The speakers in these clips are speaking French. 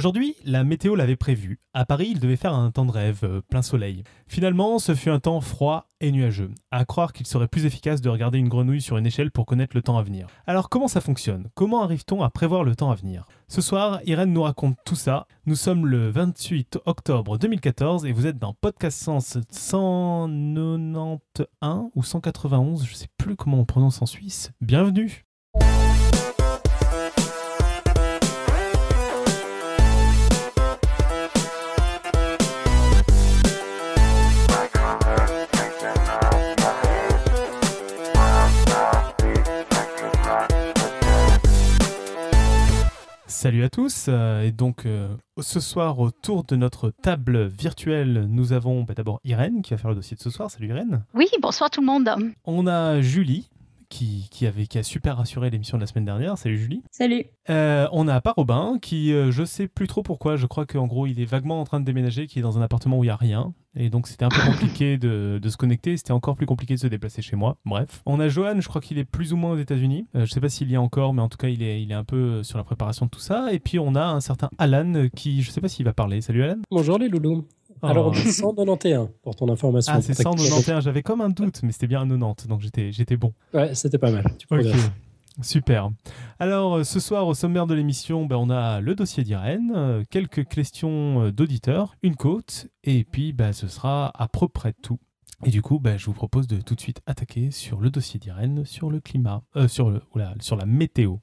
Aujourd'hui, la météo l'avait prévu. À Paris, il devait faire un temps de rêve, euh, plein soleil. Finalement, ce fut un temps froid et nuageux. À croire qu'il serait plus efficace de regarder une grenouille sur une échelle pour connaître le temps à venir. Alors comment ça fonctionne? Comment arrive-t-on à prévoir le temps à venir? Ce soir, Irène nous raconte tout ça. Nous sommes le 28 octobre 2014 et vous êtes dans Podcast Sens 191 ou 191, je sais plus comment on prononce en Suisse. Bienvenue Salut à tous, euh, et donc euh, ce soir autour de notre table virtuelle, nous avons bah, d'abord Irène qui va faire le dossier de ce soir. Salut Irène. Oui, bonsoir tout le monde. On a Julie qui, qui, avait, qui a super rassuré l'émission de la semaine dernière. Salut Julie. Salut. Euh, on a pas Robin qui, je sais plus trop pourquoi, je crois qu'en gros il est vaguement en train de déménager, qui est dans un appartement où il y a rien. Et donc c'était un peu compliqué de, de, se connecter, c'était encore plus compliqué de se déplacer chez moi. Bref. On a Johan, je crois qu'il est plus ou moins aux États-Unis. Euh, je sais pas s'il y a encore, mais en tout cas il est, il est un peu sur la préparation de tout ça. Et puis on a un certain Alan qui, je sais pas s'il va parler. Salut Alan. Bonjour les loulous. Oh. Alors 191 pour ton information. Ah c'est 191, j'avais comme un doute, mais c'était bien un 90, donc j'étais, j'étais bon. Ouais, c'était pas mal. Tu okay. Super. Alors, euh, ce soir, au sommaire de l'émission, ben, on a le dossier d'Irène, euh, quelques questions euh, d'auditeurs, une côte, et puis ben, ce sera à peu près tout. Et du coup, ben, je vous propose de tout de suite attaquer sur le dossier d'Irène, sur le climat, euh, sur, le, oula, sur la météo.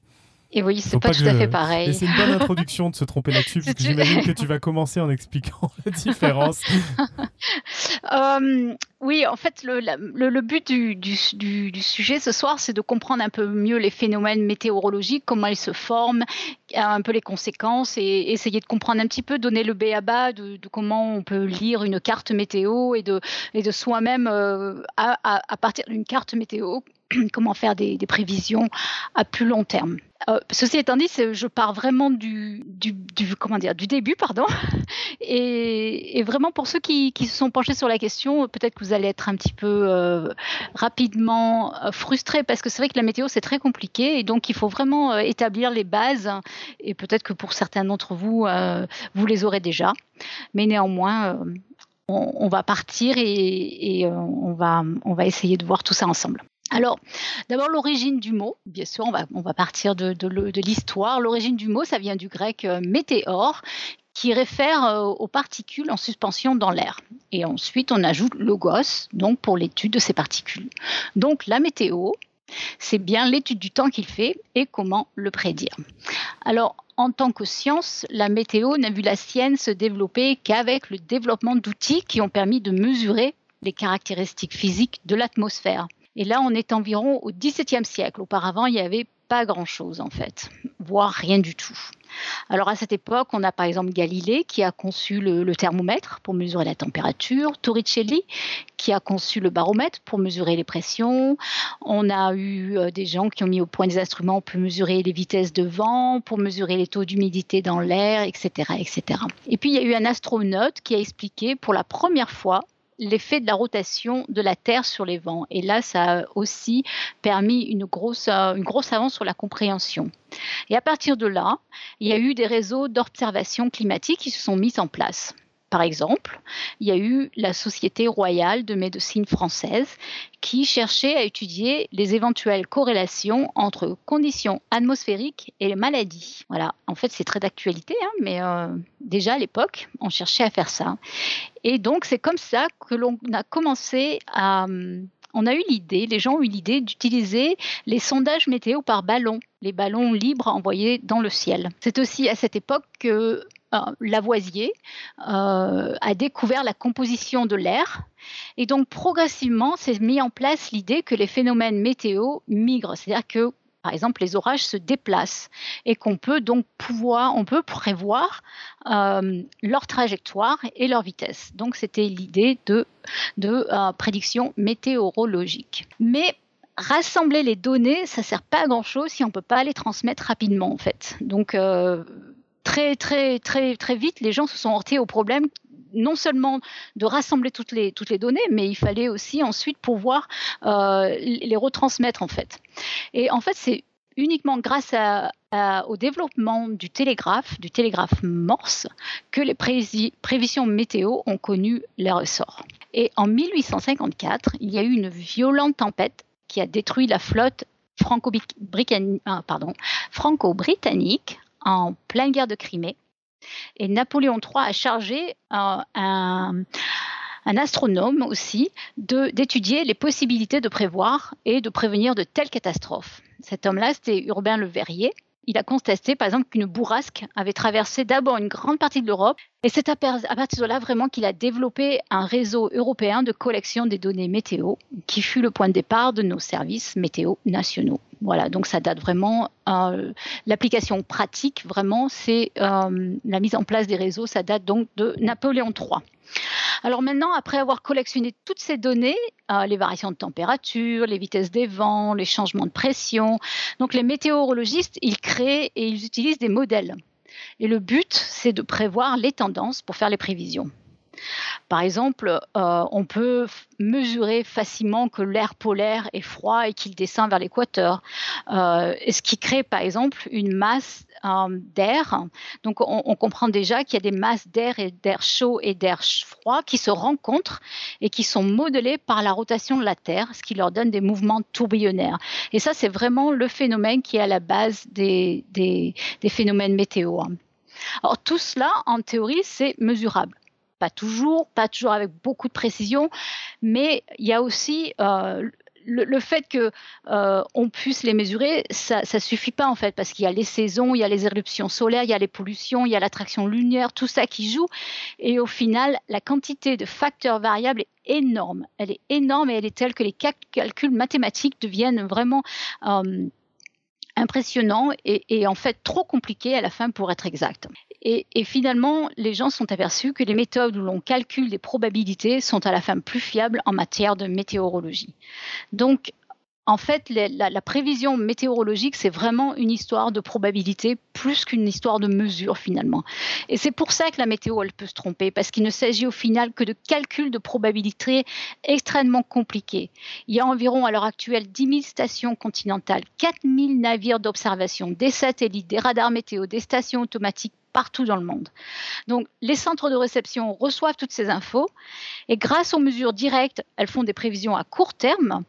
Et oui, c'est pas, pas, tout à fait pareil. C'est une bonne introduction de se tromper là-dessus, parce que j'imagine que tu vas commencer en expliquant la différence. euh, oui, en fait, le, le, le but du, du, du, du, sujet ce soir, c'est de comprendre un peu mieux les phénomènes météorologiques, comment ils se forment, un peu les conséquences, et essayer de comprendre un petit peu, donner le b à bas de, de, comment on peut lire une carte météo et de, et de soi-même, euh, à, à, à partir d'une carte météo, comment faire des, des, prévisions à plus long terme. Euh, ceci étant dit, je pars vraiment du, du, du, comment dire, du début, pardon, et, et vraiment pour ceux qui, qui, se sont penchés sur la question, peut-être que vous allez être un petit peu euh, rapidement euh, frustrés parce que c'est vrai que la météo c'est très compliqué et donc il faut vraiment euh, établir les bases et peut-être que pour certains d'entre vous, euh, vous les aurez déjà, mais néanmoins. On, on, va partir et, et on, va, on va essayer de voir tout ça ensemble. Alors, d'abord l'origine du mot. Bien sûr, on va, partir de l'histoire. L'origine du mot, ça vient du grec euh, météore, qui réfère euh, aux particules en suspension dans l'air. Et ensuite, on ajoute logos, donc pour l'étude de ces particules. Donc, la météo, c'est bien l'étude du temps qu'il fait et comment le prédire. Alors, en tant que science, la météo n'a vu la sienne se développer qu'avec le développement d'outils qui ont permis de mesurer les caractéristiques physiques de l'atmosphère. Et là, on est environ au XVIIe siècle. Auparavant, il n'y avait pas grand-chose en fait, voire rien du tout. Alors à cette époque, on a par exemple Galilée qui a conçu le, thermomètre pour mesurer la température, Torricelli qui a conçu le baromètre pour mesurer les pressions, on a eu euh, des gens qui ont mis au point des instruments pour mesurer les vitesses de vent, pour mesurer les taux d'humidité dans l'air, etc., etc. Et puis il y a eu un astronaute qui a expliqué pour la première fois l'effet de la rotation de la Terre sur les vents. Et là, ça a aussi permis une grosse, une grosse avance sur la compréhension. Et à partir de là, il y a eu des réseaux d'observation climatique qui se sont mis en place. Par exemple, il y a eu la Société royale de médecine française qui cherchait à étudier les éventuelles corrélations entre conditions atmosphériques et les maladies. Voilà, en fait, c'est très d'actualité, hein, mais euh, déjà à l'époque, on cherchait à faire ça. Et donc, c'est comme ça que l'on a commencé à on a eu l'idée, les gens ont eu l'idée d'utiliser les sondages météo par ballon, les ballons libres envoyés dans le ciel. C'est aussi à cette époque que Lavoisier euh, a découvert la composition de l'air et donc progressivement s'est mis en place l'idée que les phénomènes météo migrent, c'est-à-dire que par exemple, les orages se déplacent et qu'on peut donc pouvoir, on peut prévoir euh, leur trajectoire et leur vitesse. Donc, c'était l'idée de, de euh, prédiction météorologique. Mais rassembler les données, ça sert pas à grand chose si on peut pas les transmettre rapidement, en fait. Donc, euh, très, très, très, très vite, les gens se sont heurtés au problème non seulement de rassembler toutes les, toutes les données, mais il fallait aussi ensuite pouvoir euh, les retransmettre en fait. Et en fait, c'est uniquement grâce au développement du télégraphe, du télégraphe morse, que les prévisions météo ont connu leur essor. Et en 1854, il y a eu une violente tempête qui a détruit la flotte ah, franco-britannique en pleine guerre de Crimée. Et Napoléon III a chargé euh, un, un astronome aussi d'étudier les possibilités de prévoir et de prévenir de telles catastrophes. Cet homme-là, c'était Urbain Le Verrier. Il a contesté, par exemple, qu'une bourrasque avait traversé d'abord une grande partie de l'Europe, et c'est à partir de là vraiment qu'il a développé un réseau européen de collection des données météo, qui fut le point de départ de nos services météo nationaux. Voilà, donc ça date vraiment. Euh, l'application pratique, vraiment, c'est euh, la mise en place des réseaux. Ça date donc de Napoléon III. Alors maintenant, après avoir collectionné toutes ces données, euh, les variations de température, les vitesses des vents, les changements de pression, donc les météorologistes, ils créent et ils utilisent des modèles. Et le but, c'est de prévoir les tendances pour faire les prévisions. Par exemple, euh, on peut mesurer facilement que l'air polaire est froid et qu'il descend vers l'équateur, euh, ce qui crée par exemple une masse euh, d'air. Donc on, comprend déjà qu'il y a des masses d'air et d'air chaud et d'air froid qui se rencontrent et qui sont modelées par la rotation de la Terre, ce qui leur donne des mouvements tourbillonnaires. Et ça, c'est vraiment le phénomène qui est à la base des, des phénomènes météo. Alors tout cela, en théorie, c'est mesurable pas toujours, pas toujours avec beaucoup de précision, mais il y a aussi euh, le, fait que euh, on puisse les mesurer, ça, ne suffit pas en fait, parce qu'il y a les saisons, il y a les éruptions solaires, il y a les pollutions, il y a l'attraction lunaire, tout ça qui joue, et au final, la quantité de facteurs variables est énorme. Elle est énorme et elle est telle que les calculs mathématiques deviennent vraiment euh, impressionnant et, en fait trop compliqué à la fin pour être exact. Et, finalement, les gens sont aperçus que les méthodes où l'on calcule les probabilités sont à la fin plus fiables en matière de météorologie. Donc, en fait, la, prévision météorologique, c'est vraiment une histoire de probabilité plus qu'une histoire de mesure finalement. Et c'est pour ça que la météo, elle peut se tromper, parce qu'il ne s'agit au final que de calculs de probabilité extrêmement compliqués. Il y a environ à l'heure actuelle 10 000 stations continentales, 4 000 navires d'observation, des satellites, des radars météo, des stations automatiques partout dans le monde. Donc, les centres de réception reçoivent toutes ces infos et grâce aux mesures directes, elles font des prévisions à court terme.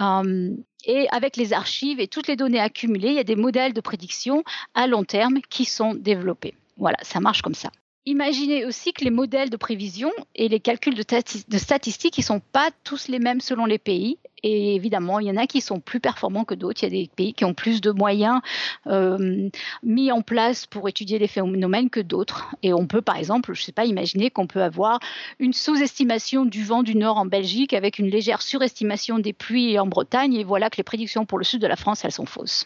Euh, et avec les archives et toutes les données accumulées, il y a des modèles de prédiction à long terme qui sont développés. Voilà, ça marche comme ça. Imaginez aussi que les modèles de prévision et les calculs de, statistiques ne sont pas tous les mêmes selon les pays. Et évidemment, il y en a qui sont plus performants que d'autres. Il y a des pays qui ont plus de moyens euh, mis en place pour étudier les phénomènes que d'autres. Et on peut, par exemple, je ne sais pas, imaginer qu'on peut avoir une sous-estimation du vent du nord en Belgique avec une légère surestimation des pluies en Bretagne. Et voilà que les prédictions pour le sud de la France, elles sont fausses.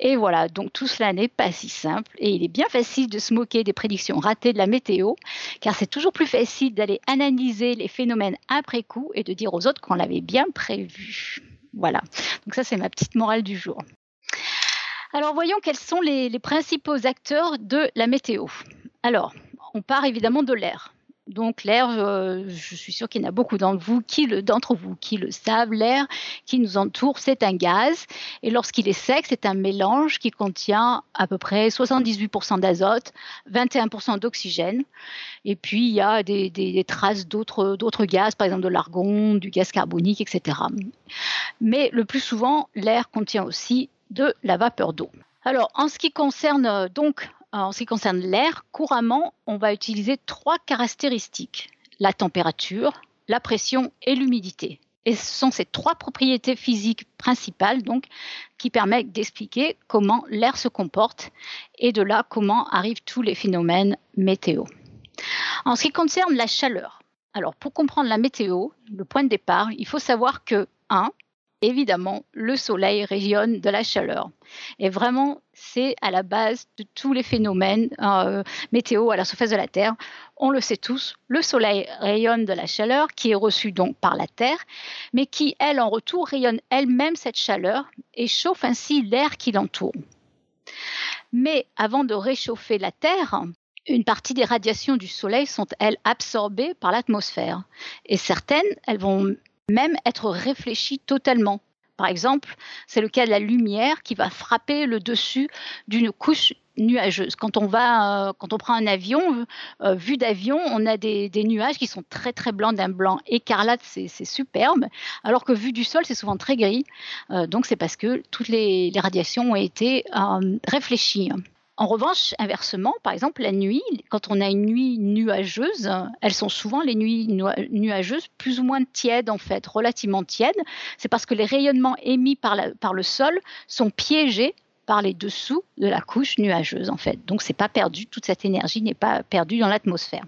Et voilà, donc tout cela n'est pas si simple et il est bien facile de se moquer des prédictions ratées de la météo, car c'est toujours plus facile d'aller analyser les phénomènes après coup et de dire aux autres qu'on l'avait bien prévu. Voilà, donc ça c'est ma petite morale du jour. Alors voyons quels sont les, principaux acteurs de la météo. Alors, on part évidemment de l'air. Donc l'air, euh, je suis sûre qu'il y en a beaucoup d'entre vous qui le, vous qui le savent, l'air qui nous entoure, c'est un gaz. Et lorsqu'il est sec, c'est un mélange qui contient à peu près 78% d'azote, 21% d'oxygène. Et puis il y a des, des traces d'autres, d'autres gaz, par exemple de l'argon, du gaz carbonique, etc. Mais le plus souvent, l'air contient aussi de la vapeur d'eau. Alors, en ce qui concerne euh, donc en ce qui concerne l'air, couramment, on va utiliser trois caractéristiques la température, la pression et l'humidité. Et ce sont ces trois propriétés physiques principales donc qui permettent d'expliquer comment l'air se comporte et de là comment arrivent tous les phénomènes météo. En ce qui concerne la chaleur, alors pour comprendre la météo, le point de départ, il faut savoir que 1 évidemment, le soleil rayonne de la chaleur. Et vraiment, c'est à la base de tous les phénomènes euh, météo à la surface de la Terre. On le sait tous, le soleil rayonne de la chaleur qui est reçue donc par la Terre, mais qui, elle, en retour, rayonne elle-même cette chaleur et chauffe ainsi l'air qui l'entoure. Mais avant de réchauffer la Terre, une partie des radiations du Soleil sont, elles, absorbées par l'atmosphère. Et certaines, elles vont même être réfléchi totalement. Par exemple, c'est le cas de la lumière qui va frapper le dessus d'une couche nuageuse. Quand on va, euh, quand on prend un avion, euh, vu d'avion, on a des, nuages qui sont très très blancs, d'un blanc écarlate, c'est superbe, alors que vu du sol, c'est souvent très gris. Euh, donc c'est parce que toutes les radiations ont été réfléchies. En revanche, inversement, par exemple, la nuit, quand on a une nuit nuageuse, elles sont souvent les nuits nuageuses plus ou moins tièdes en fait, relativement tièdes. C'est parce que les rayonnements émis par, le sol sont piégés par les dessous de la couche nuageuse en fait. Donc c'est pas perdu, toute cette énergie n'est pas perdue dans l'atmosphère.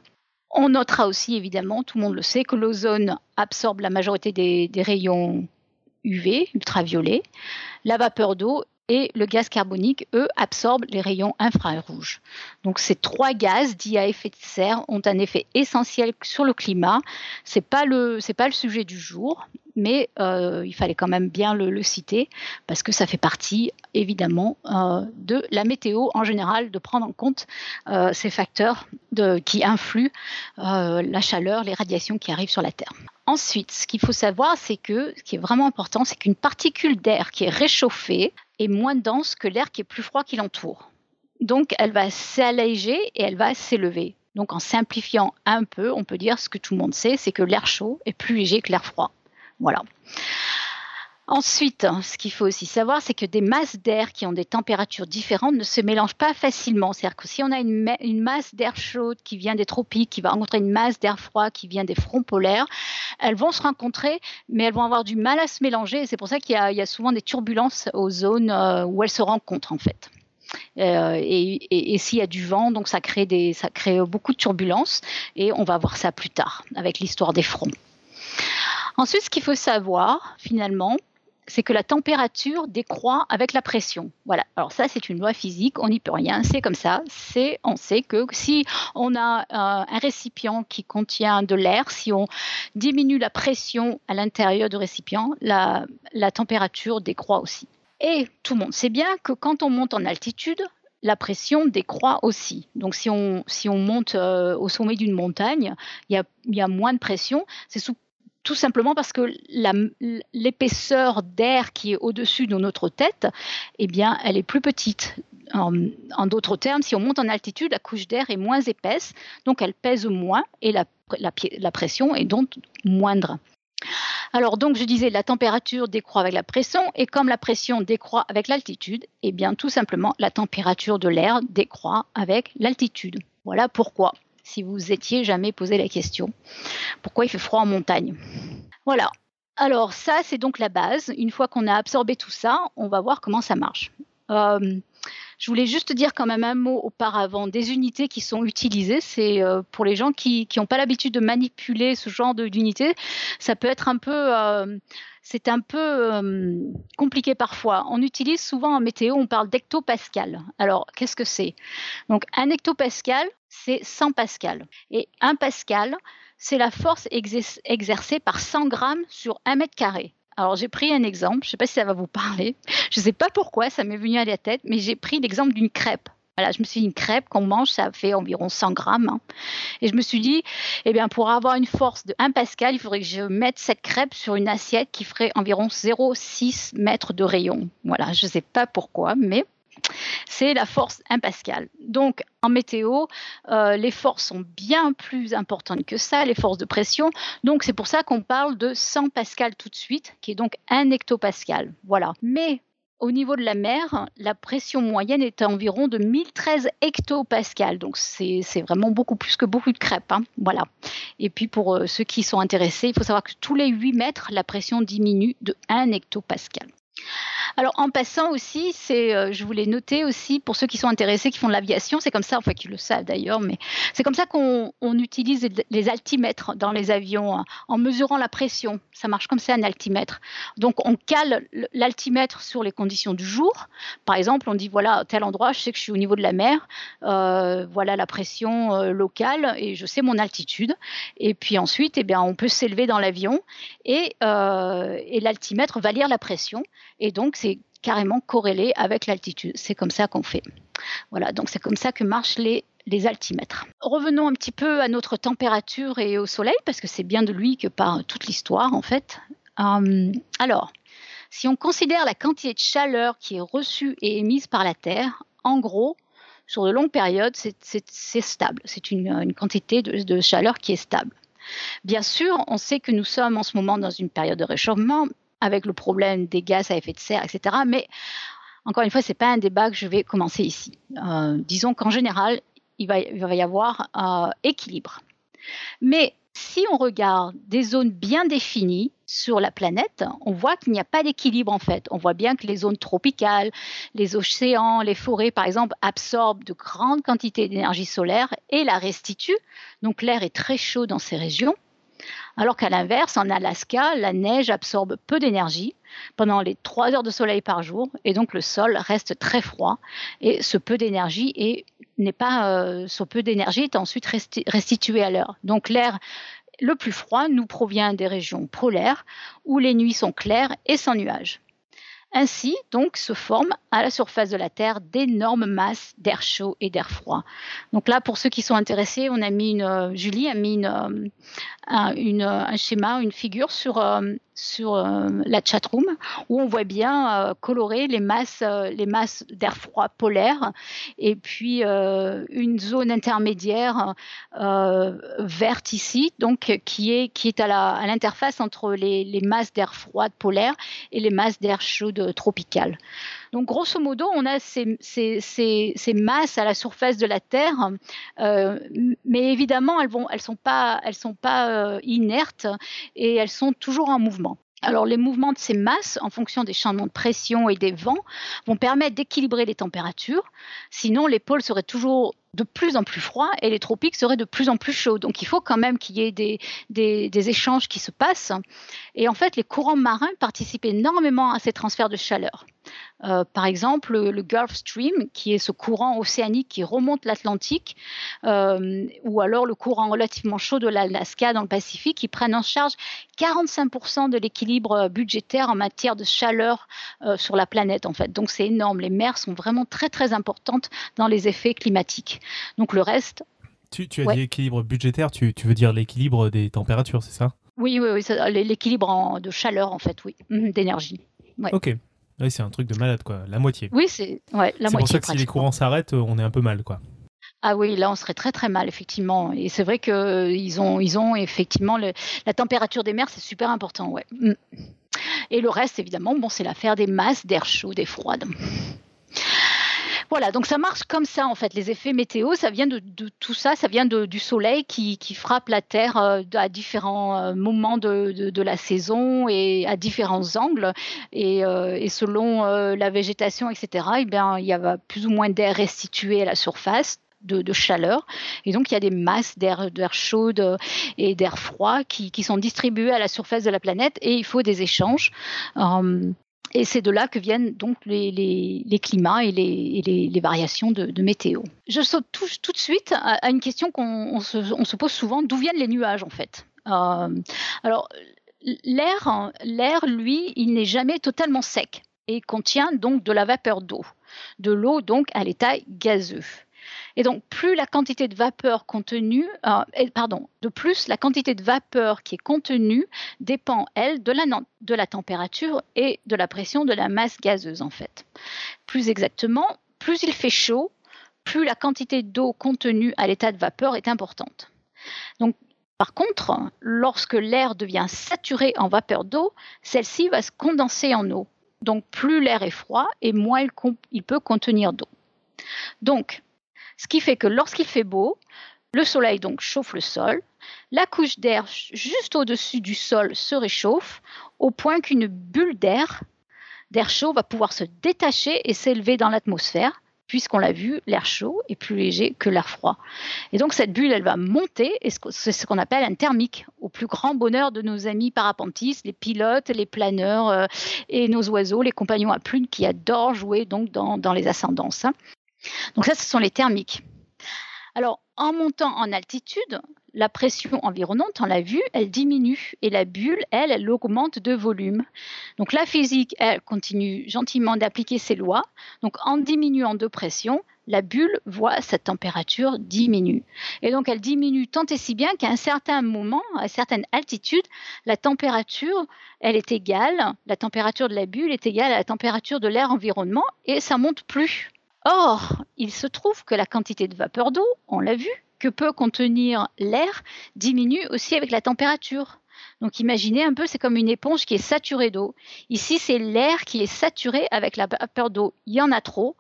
On notera aussi évidemment, tout le monde le sait, que l'ozone absorbe la majorité des, des rayons UV, ultraviolets. La vapeur d'eau et le gaz carbonique, eux, absorbent les rayons infrarouges. Donc ces trois gaz dits à effet de serre ont un effet essentiel sur le climat. Ce n'est pas, le, sujet du jour, mais euh, il fallait quand même bien le, citer parce que ça fait partie évidemment euh, de la météo en général, de prendre en compte euh, ces facteurs qui influent la chaleur, les radiations qui arrivent sur la Terre. Ensuite, ce qu'il faut savoir, c'est que ce qui est vraiment important, c'est qu'une particule d'air qui est réchauffée est moins dense que l'air qui est plus froid qui l'entoure. Donc, elle va s'alléger et elle va s'élever. Donc, en simplifiant un peu, on peut dire ce que tout le monde sait, c'est que l'air chaud est plus léger que l'air froid. Voilà. Ensuite, ce qu'il faut aussi savoir, c'est que des masses d'air qui ont des températures différentes ne se mélangent pas facilement. C'est-à-dire que si on a une, masse d'air chaude qui vient des tropiques, qui va rencontrer une masse d'air froid qui vient des fronts polaires, elles vont se rencontrer, mais elles vont avoir du mal à se mélanger. c'est pour ça qu'il y, a souvent des turbulences aux zones euh, où elles se rencontrent, en fait. Euh, et, s'il y a du vent, donc ça crée, des, ça crée beaucoup de turbulences. Et on va voir ça plus tard avec l'histoire des fronts. Ensuite, ce qu'il faut savoir, finalement, c'est que la température décroît avec la pression. Voilà. Alors ça, c'est une loi physique, on n'y peut rien, c'est comme ça. C'est, on sait que si on a euh, un récipient qui contient de l'air, si on diminue la pression à l'intérieur du récipient, la, température décroît aussi. Et tout le monde sait bien que quand on monte en altitude, la pression décroît aussi. Donc si on, monte euh, au sommet d'une montagne, il y, a, il y a, moins de pression. C'est sous tout simplement parce que l'épaisseur d'air qui est au-dessus de notre tête, eh bien, elle est plus petite. En, d'autres termes, si on monte en altitude, la couche d'air est moins épaisse, donc elle pèse moins et la, la, pression est donc moindre. Alors donc je disais la température décroît avec la pression et comme la pression décroît avec l'altitude, eh bien tout simplement la température de l'air décroît avec l'altitude. Voilà pourquoi si vous étiez jamais posé la question. Pourquoi il fait froid en montagne Voilà. Alors ça, c'est donc la base. Une fois qu'on a absorbé tout ça, on va voir comment ça marche. Euh, je voulais juste dire quand même un mot auparavant des unités qui sont utilisées. C'est euh, pour les gens qui n'ont pas l'habitude de manipuler ce genre d'unités, ça peut être un peu, euh, c'est un peu compliqué parfois. On utilise souvent en météo, on parle d'hectopascal. Alors qu'est-ce que c'est? Donc un hectopascal, c'est 100 pascal. Et un pascal, c'est la force exercée par 100 grammes sur un mètre carré. Alors j'ai pris un exemple, je ne sais pas si ça va vous parler, je ne sais pas pourquoi, ça m'est venu à la tête, mais j'ai pris l'exemple d'une crêpe. Voilà, je me suis dit, une crêpe qu'on mange, ça fait environ 100 grammes. Hein. Et je me suis dit, eh bien, pour avoir une force de 1 pascal, il faudrait que je mette cette crêpe sur une assiette qui ferait environ 0,6 mètres de rayon. Voilà, je ne sais pas pourquoi, mais c'est la force 1 Pascal. Donc en météo, euh, les forces sont bien plus importantes que ça, les forces de pression. Donc c'est pour ça qu'on parle de 100 Pascal tout de suite, qui est donc 1 hectopascal. Voilà. Mais au niveau de la mer, la pression moyenne est à environ de 1013 hectopascal. Donc c'est vraiment beaucoup plus que beaucoup de crêpes. Hein. Voilà. Et puis pour euh, ceux qui sont intéressés, il faut savoir que tous les 8 mètres, la pression diminue de 1 hectopascal. Alors en passant aussi, c'est, euh, je voulais noter aussi pour ceux qui sont intéressés, qui font de l'aviation, c'est comme ça, enfin qui le savent d'ailleurs, mais c'est comme ça qu'on utilise les altimètres dans les avions hein, en mesurant la pression. Ça marche comme ça un altimètre. Donc on cale l'altimètre sur les conditions du jour. Par exemple, on dit voilà à tel endroit, je sais que je suis au niveau de la mer, euh, voilà la pression euh, locale et je sais mon altitude. Et puis ensuite, eh bien, on peut s'élever dans l'avion et, et l'altimètre va lire la pression et donc, c'est carrément corrélé avec l'altitude. C'est comme ça qu'on fait. Voilà, donc c'est comme ça que marchent les, altimètres. Revenons un petit peu à notre température et au soleil, parce que c'est bien de lui que part toute l'histoire, en fait. Euh, alors, Si on considère la quantité de chaleur qui est reçue et émise par la Terre, en gros, sur de longues périodes, c'est stable. C'est une, quantité de, chaleur qui est stable. Bien sûr, on sait que nous sommes en ce moment dans une période de réchauffement avec le problème des gaz à effet de serre, etc. Mais encore une fois, ce n'est pas un débat que je vais commencer ici. Euh, disons qu'en général, il va, y avoir euh, équilibre. Mais si on regarde des zones bien définies sur la planète, on voit qu'il n'y a pas d'équilibre en fait. On voit bien que les zones tropicales, les océans, les forêts par exemple absorbent de grandes quantités d'énergie solaire et la restituent. Donc l'air est très chaud dans ces régions. Alors qu'à l'inverse, en Alaska, la neige absorbe peu d'énergie pendant les trois heures de soleil par jour et donc le sol reste très froid et ce peu d'énergie n'est pas euh, est ensuite restitué à l'air. Donc l'air le plus froid nous provient des régions polaires où les nuits sont claires et sans nuages. Ainsi, donc, se forment à la surface de la Terre d'énormes masses d'air chaud et d'air froid. Donc là, pour ceux qui sont intéressés, on a mis une, euh, Julie a mis une, euh, un, schéma, une figure sur, euh, sur la chatroom où on voit bien colorer les masses, les masses d'air froid polaire et puis une zone intermédiaire verte ici, donc qui est, qui est à l'interface entre les, les masses d'air froid polaire et les masses d'air chaud tropicales. Donc, grosso modo, on a ces, masses à la surface de la Terre, euh, mais évidemment, elles ne sont pas euh, inertes et elles sont toujours en mouvement. Alors les mouvements de ces masses, en fonction des changements de pression et des vents, vont permettre d'équilibrer les températures. Sinon, les pôles seraient toujours de plus en plus froid et les tropiques seraient de plus en plus chauds. Donc il faut quand même qu'il y ait des, échanges qui se passent. Et en fait, les courants marins participent énormément à ces transferts de chaleur. Euh, par exemple, le, Gulf Stream, qui est ce courant océanique qui remonte l'Atlantique, euh, ou alors le courant relativement chaud de l'Alaska dans le Pacifique, qui prennent en charge 45% de l'équilibre budgétaire en matière de chaleur euh, sur la planète. En fait, donc c'est énorme. Les mers sont vraiment très très importantes dans les effets climatiques. Donc le reste. Tu, as dit équilibre budgétaire, tu, veux dire l'équilibre des températures, c'est ça? Oui, oui, oui l'équilibre de chaleur en fait, oui, mhm, d'énergie. Ok. Oui, c'est un truc de malade, quoi. La moitié. Oui, c'est ouais, la moitié. C'est pour ça que si les courants s'arrêtent, on est un peu mal, quoi. Ah oui, là on serait très très mal effectivement. Et c'est vrai qu'ils ont, ils ont effectivement la température des mers, c'est super important, ouais. Mm. Et le reste, évidemment, bon, c'est l'affaire des masses d'air chaud, des froides. Voilà, donc ça marche comme ça en fait. Les effets météo, ça vient de, tout ça, ça vient du soleil qui, frappe la Terre euh, à différents euh, moments de, la saison et à différents angles. Et, euh, selon la végétation, etc., eh bien, il y a plus ou moins d'air restitué à la surface. De, chaleur. Et donc, il y a des masses d'air chaud et d'air froid qui, sont distribuées à la surface de la planète et il faut des échanges. Et c'est de là que viennent donc les, climats et les, variations de, météo. Je saute tout, de suite à, une question qu'on se, pose souvent d'où viennent les nuages en fait? Euh, Alors l'air, l'air lui, il n'est jamais totalement sec et contient donc de la vapeur d'eau, de l'eau donc à l'état gazeux. Et donc, plus la quantité de vapeur contenue, euh, pardon, de plus la quantité de vapeur qui est contenue dépend, elle, de la, température et de la pression de la masse gazeuse, en fait. Plus exactement, plus il fait chaud, plus la quantité d'eau contenue à l'état de vapeur est importante. Donc, par contre, lorsque l'air devient saturé en vapeur d'eau, celle-ci va se condenser en eau. Donc, plus l'air est froid et moins il, il peut contenir d'eau. Donc, ce qui fait que lorsqu'il fait beau, le soleil donc chauffe le sol, la couche d'air juste au-dessus du sol se réchauffe au point qu'une bulle d'air, d'air chaud, va pouvoir se détacher et s'élever dans l'atmosphère, puisqu'on l'a vu, l'air chaud est plus léger que l'air froid. Et donc cette bulle, elle va monter, et c'est ce qu'on appelle un thermique, au plus grand bonheur de nos amis parapentistes, les pilotes, les planeurs euh, et nos oiseaux, les compagnons à plumes qui adorent jouer donc dans, dans les ascendances. Donc ça, ce sont les thermiques. Alors, en montant en altitude, la pression environnante, on l'a vu, elle diminue et la bulle, elle, elle augmente de volume. Donc la physique, elle continue gentiment d'appliquer ses lois. Donc en diminuant de pression, la bulle voit sa température diminuer. Et donc elle diminue tant et si bien qu'à un certain moment, à certaine altitude, la température, elle est égale, la température de la bulle est égale à la température de l'air environnement et ça monte plus. Or, il se trouve que la quantité de vapeur d'eau, on l'a vu, que peut contenir l'air diminue aussi avec la température. Donc imaginez un peu, c'est comme une éponge qui est saturée d'eau. Ici, c'est l'air qui est saturé avec la vapeur d'eau. Il y en a trop.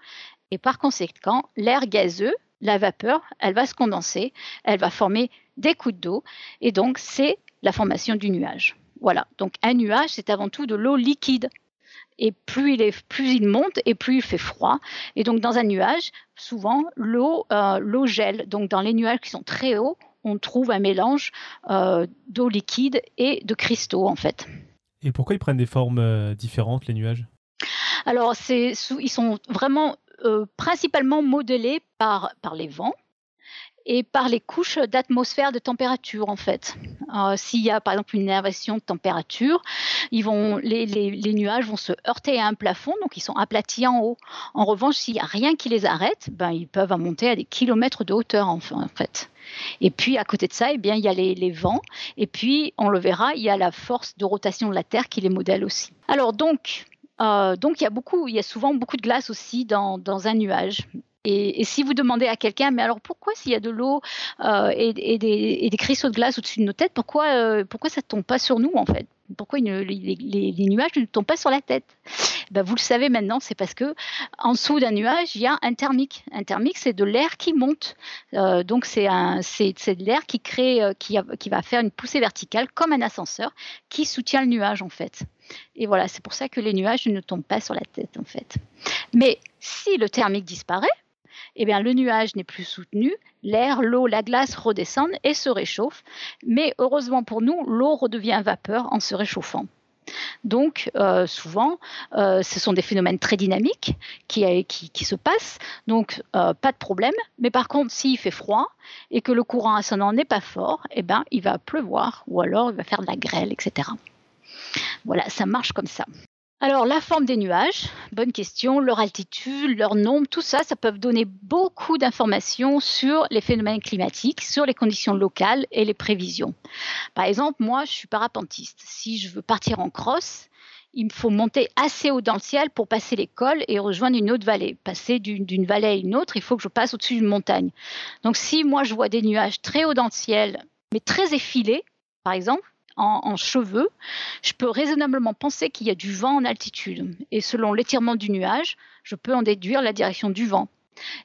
Et par conséquent, l'air gazeux, la vapeur, elle va se condenser, elle va former des coups d'eau. Et donc, c'est la formation du nuage. Voilà. Donc un nuage, c'est avant tout de l'eau liquide et plus il, est, plus il monte et plus il fait froid. Et donc dans un nuage, souvent l'eau euh, l'eau gèle. Donc dans les nuages qui sont très hauts, on trouve un mélange euh, d'eau liquide et de cristaux en fait. Et pourquoi ils prennent des formes euh, différentes les nuages? Alors ils sont vraiment principalement modélés par, par les vents et par les couches d'atmosphère de température en fait. Euh, s'il y a par exemple une inversion de température, ils vont, les, nuages vont se heurter à un plafond, donc ils sont aplatis en haut. En revanche, s'il n'y a rien qui les arrête, ben, ils peuvent monter à des kilomètres de hauteur en, fait. Et puis à côté de ça, eh bien, il y a les, vents, et puis on le verra, il y a la force de rotation de la Terre qui les modèle aussi. Alors donc, euh, donc il y a souvent beaucoup de glace aussi dans un nuage. Et, si vous demandez à quelqu'un, mais alors pourquoi s'il y a de l'eau euh, et, des, cristaux de glace au-dessus de nos têtes, pourquoi, euh, pourquoi ça ne tombe pas sur nous en fait? Pourquoi les, nuages ne tombent pas sur la tête? Ben, Vous le savez maintenant, c'est parce que en dessous d'un nuage, il y a un thermique. Un thermique, c'est de l'air qui monte. Euh, donc c'est de l'air qui crée, qui, qui va faire une poussée verticale comme un ascenseur qui soutient le nuage en fait. Et voilà, c'est pour ça que les nuages ne tombent pas sur la tête en fait. Mais si le thermique disparaît, eh bien, le nuage n'est plus soutenu, l'air, l'eau, la glace redescendent et se réchauffent. Mais heureusement pour nous, l'eau redevient vapeur en se réchauffant. Donc, euh, souvent, euh, ce sont des phénomènes très dynamiques qui, se passent, donc euh, pas de problème. Mais par contre, s'il fait froid et que le courant ascendant n'est pas fort, eh ben, il va pleuvoir ou alors il va faire de la grêle, etc. Voilà, ça marche comme ça. Alors, la forme des nuages, bonne question, leur altitude, leur nombre, tout ça, ça peut donner beaucoup d'informations sur les phénomènes climatiques, sur les conditions locales et les prévisions. Par exemple, moi, je suis parapentiste. Si je veux partir en crosse, il me faut monter assez haut dans le ciel pour passer l'école et rejoindre une autre vallée. Passer d'une vallée à une autre, il faut que je passe au-dessus d'une montagne. Donc, si moi, je vois des nuages très haut dans le ciel, mais très effilés, par exemple, en, cheveux, je peux raisonnablement penser qu'il y a du vent en altitude. Et selon l'étirement du nuage, je peux en déduire la direction du vent.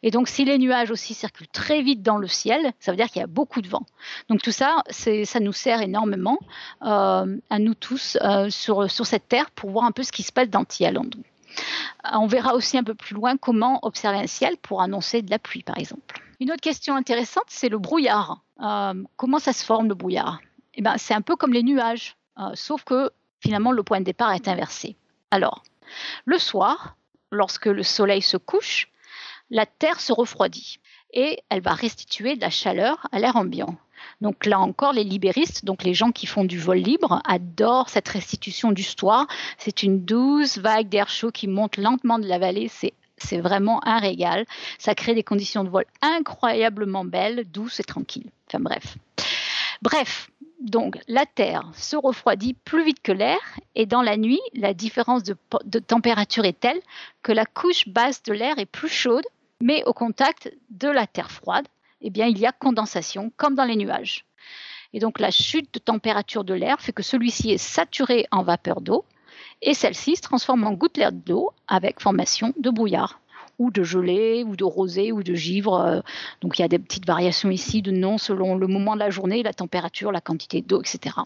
Et donc, si les nuages aussi circulent très vite dans le ciel, ça veut dire qu'il y a beaucoup de vent. Donc, tout ça, ça nous sert énormément euh, à nous tous euh, sur, sur, cette terre pour voir un peu ce qui se passe dans ciel. On verra aussi un peu plus loin comment observer un ciel pour annoncer de la pluie, par exemple. Une autre question intéressante, c'est le brouillard. Euh, comment ça se forme le brouillard? Eh ben, c'est un peu comme les nuages, euh, sauf que finalement le point de départ est inversé. Alors, le soir, lorsque le soleil se couche, la Terre se refroidit et elle va restituer de la chaleur à l'air ambiant. Donc là encore, les libéristes, donc les gens qui font du vol libre, adorent cette restitution du soir. C'est une douce vague d'air chaud qui monte lentement de la vallée. C'est c'est vraiment un régal. Ça crée des conditions de vol incroyablement belles, douces et tranquilles. Enfin bref. Bref, donc la Terre se refroidit plus vite que l'air et dans la nuit, la différence de, température est telle que la couche basse de l'air est plus chaude, mais au contact de la Terre froide, eh bien, il y a condensation comme dans les nuages. Et donc la chute de température de l'air fait que celui-ci est saturé en vapeur d'eau et celle-ci se transforme en gouttelettes d'eau avec formation de brouillard ou de gelée, ou de rosée, ou de givre. Euh, donc il y a des petites variations ici de nom selon le moment de la journée, la température, la quantité d'eau, etc.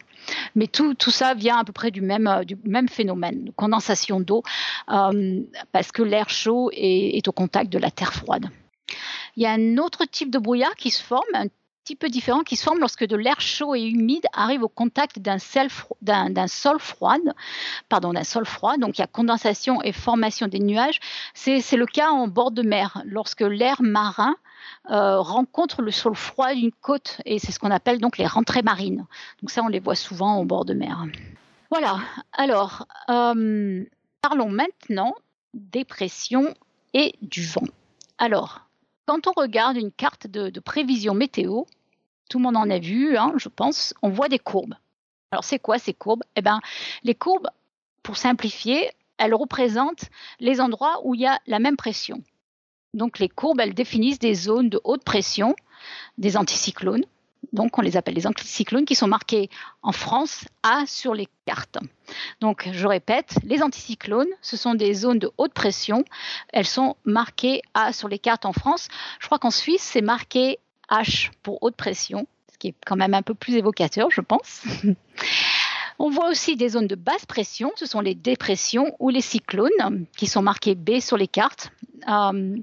Mais tout, ça vient à peu près du même, euh, phénomène, de condensation d'eau, euh, parce que l'air chaud est, au contact de la terre froide. Il y a un autre type de brouillard qui se forme, petit peu différent qui se forme lorsque de l'air chaud et humide arrive au contact d'un sol froid, pardon, d'un sol froid. Donc il y a condensation et formation des nuages. C'est le cas en bord de mer, lorsque l'air marin euh, rencontre le sol froid d'une côte, et c'est ce qu'on appelle donc les rentrées marines. Donc ça, on les voit souvent au bord de mer. Voilà. Alors, euh, parlons maintenant des pressions et du vent. Alors, quand on regarde une carte de, prévision météo, tout le monde en a vu, hein, je pense, on voit des courbes. Alors c'est quoi ces courbes? Eh bien, les courbes, pour simplifier, elles représentent les endroits où il y a la même pression. Donc les courbes, elles définissent des zones de haute pression, des anticyclones, donc on les appelle les anticyclones, qui sont marqués en France A sur les cartes. Donc je répète, les anticyclones, ce sont des zones de haute pression. Elles sont marquées A sur les cartes en France. Je crois qu'en Suisse, c'est marqué H pour haute pression, ce qui est quand même un peu plus évocateur, je pense. On voit aussi des zones de basse pression, ce sont les dépressions ou les cyclones, qui sont marqués B sur les cartes. Euh,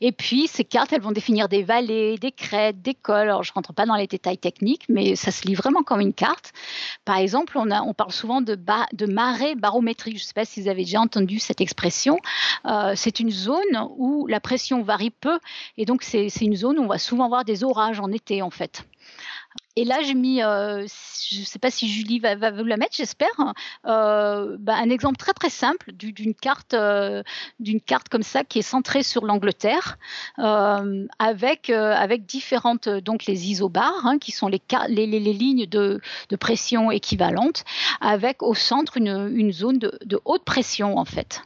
et puis, ces cartes, elles vont définir des vallées, des crêtes, des cols. Alors, je ne rentre pas dans les détails techniques, mais ça se lit vraiment comme une carte. Par exemple, on, parle souvent de, marée barométrique. Je ne sais pas si vous avez déjà entendu cette expression. Euh, c'est une zone où la pression varie peu. Et donc, c'est une zone où on va souvent avoir des orages en été, en fait. Et là, j'ai mis, euh, je ne sais pas si Julie va, vous la mettre, j'espère, euh, bah, un exemple très très simple d'une carte, euh, carte comme ça qui est centrée sur l'Angleterre, avec différentes donc les isobars, hein, qui sont les, les, les, lignes de, pression équivalentes, avec au centre une, une zone de, de haute pression en fait.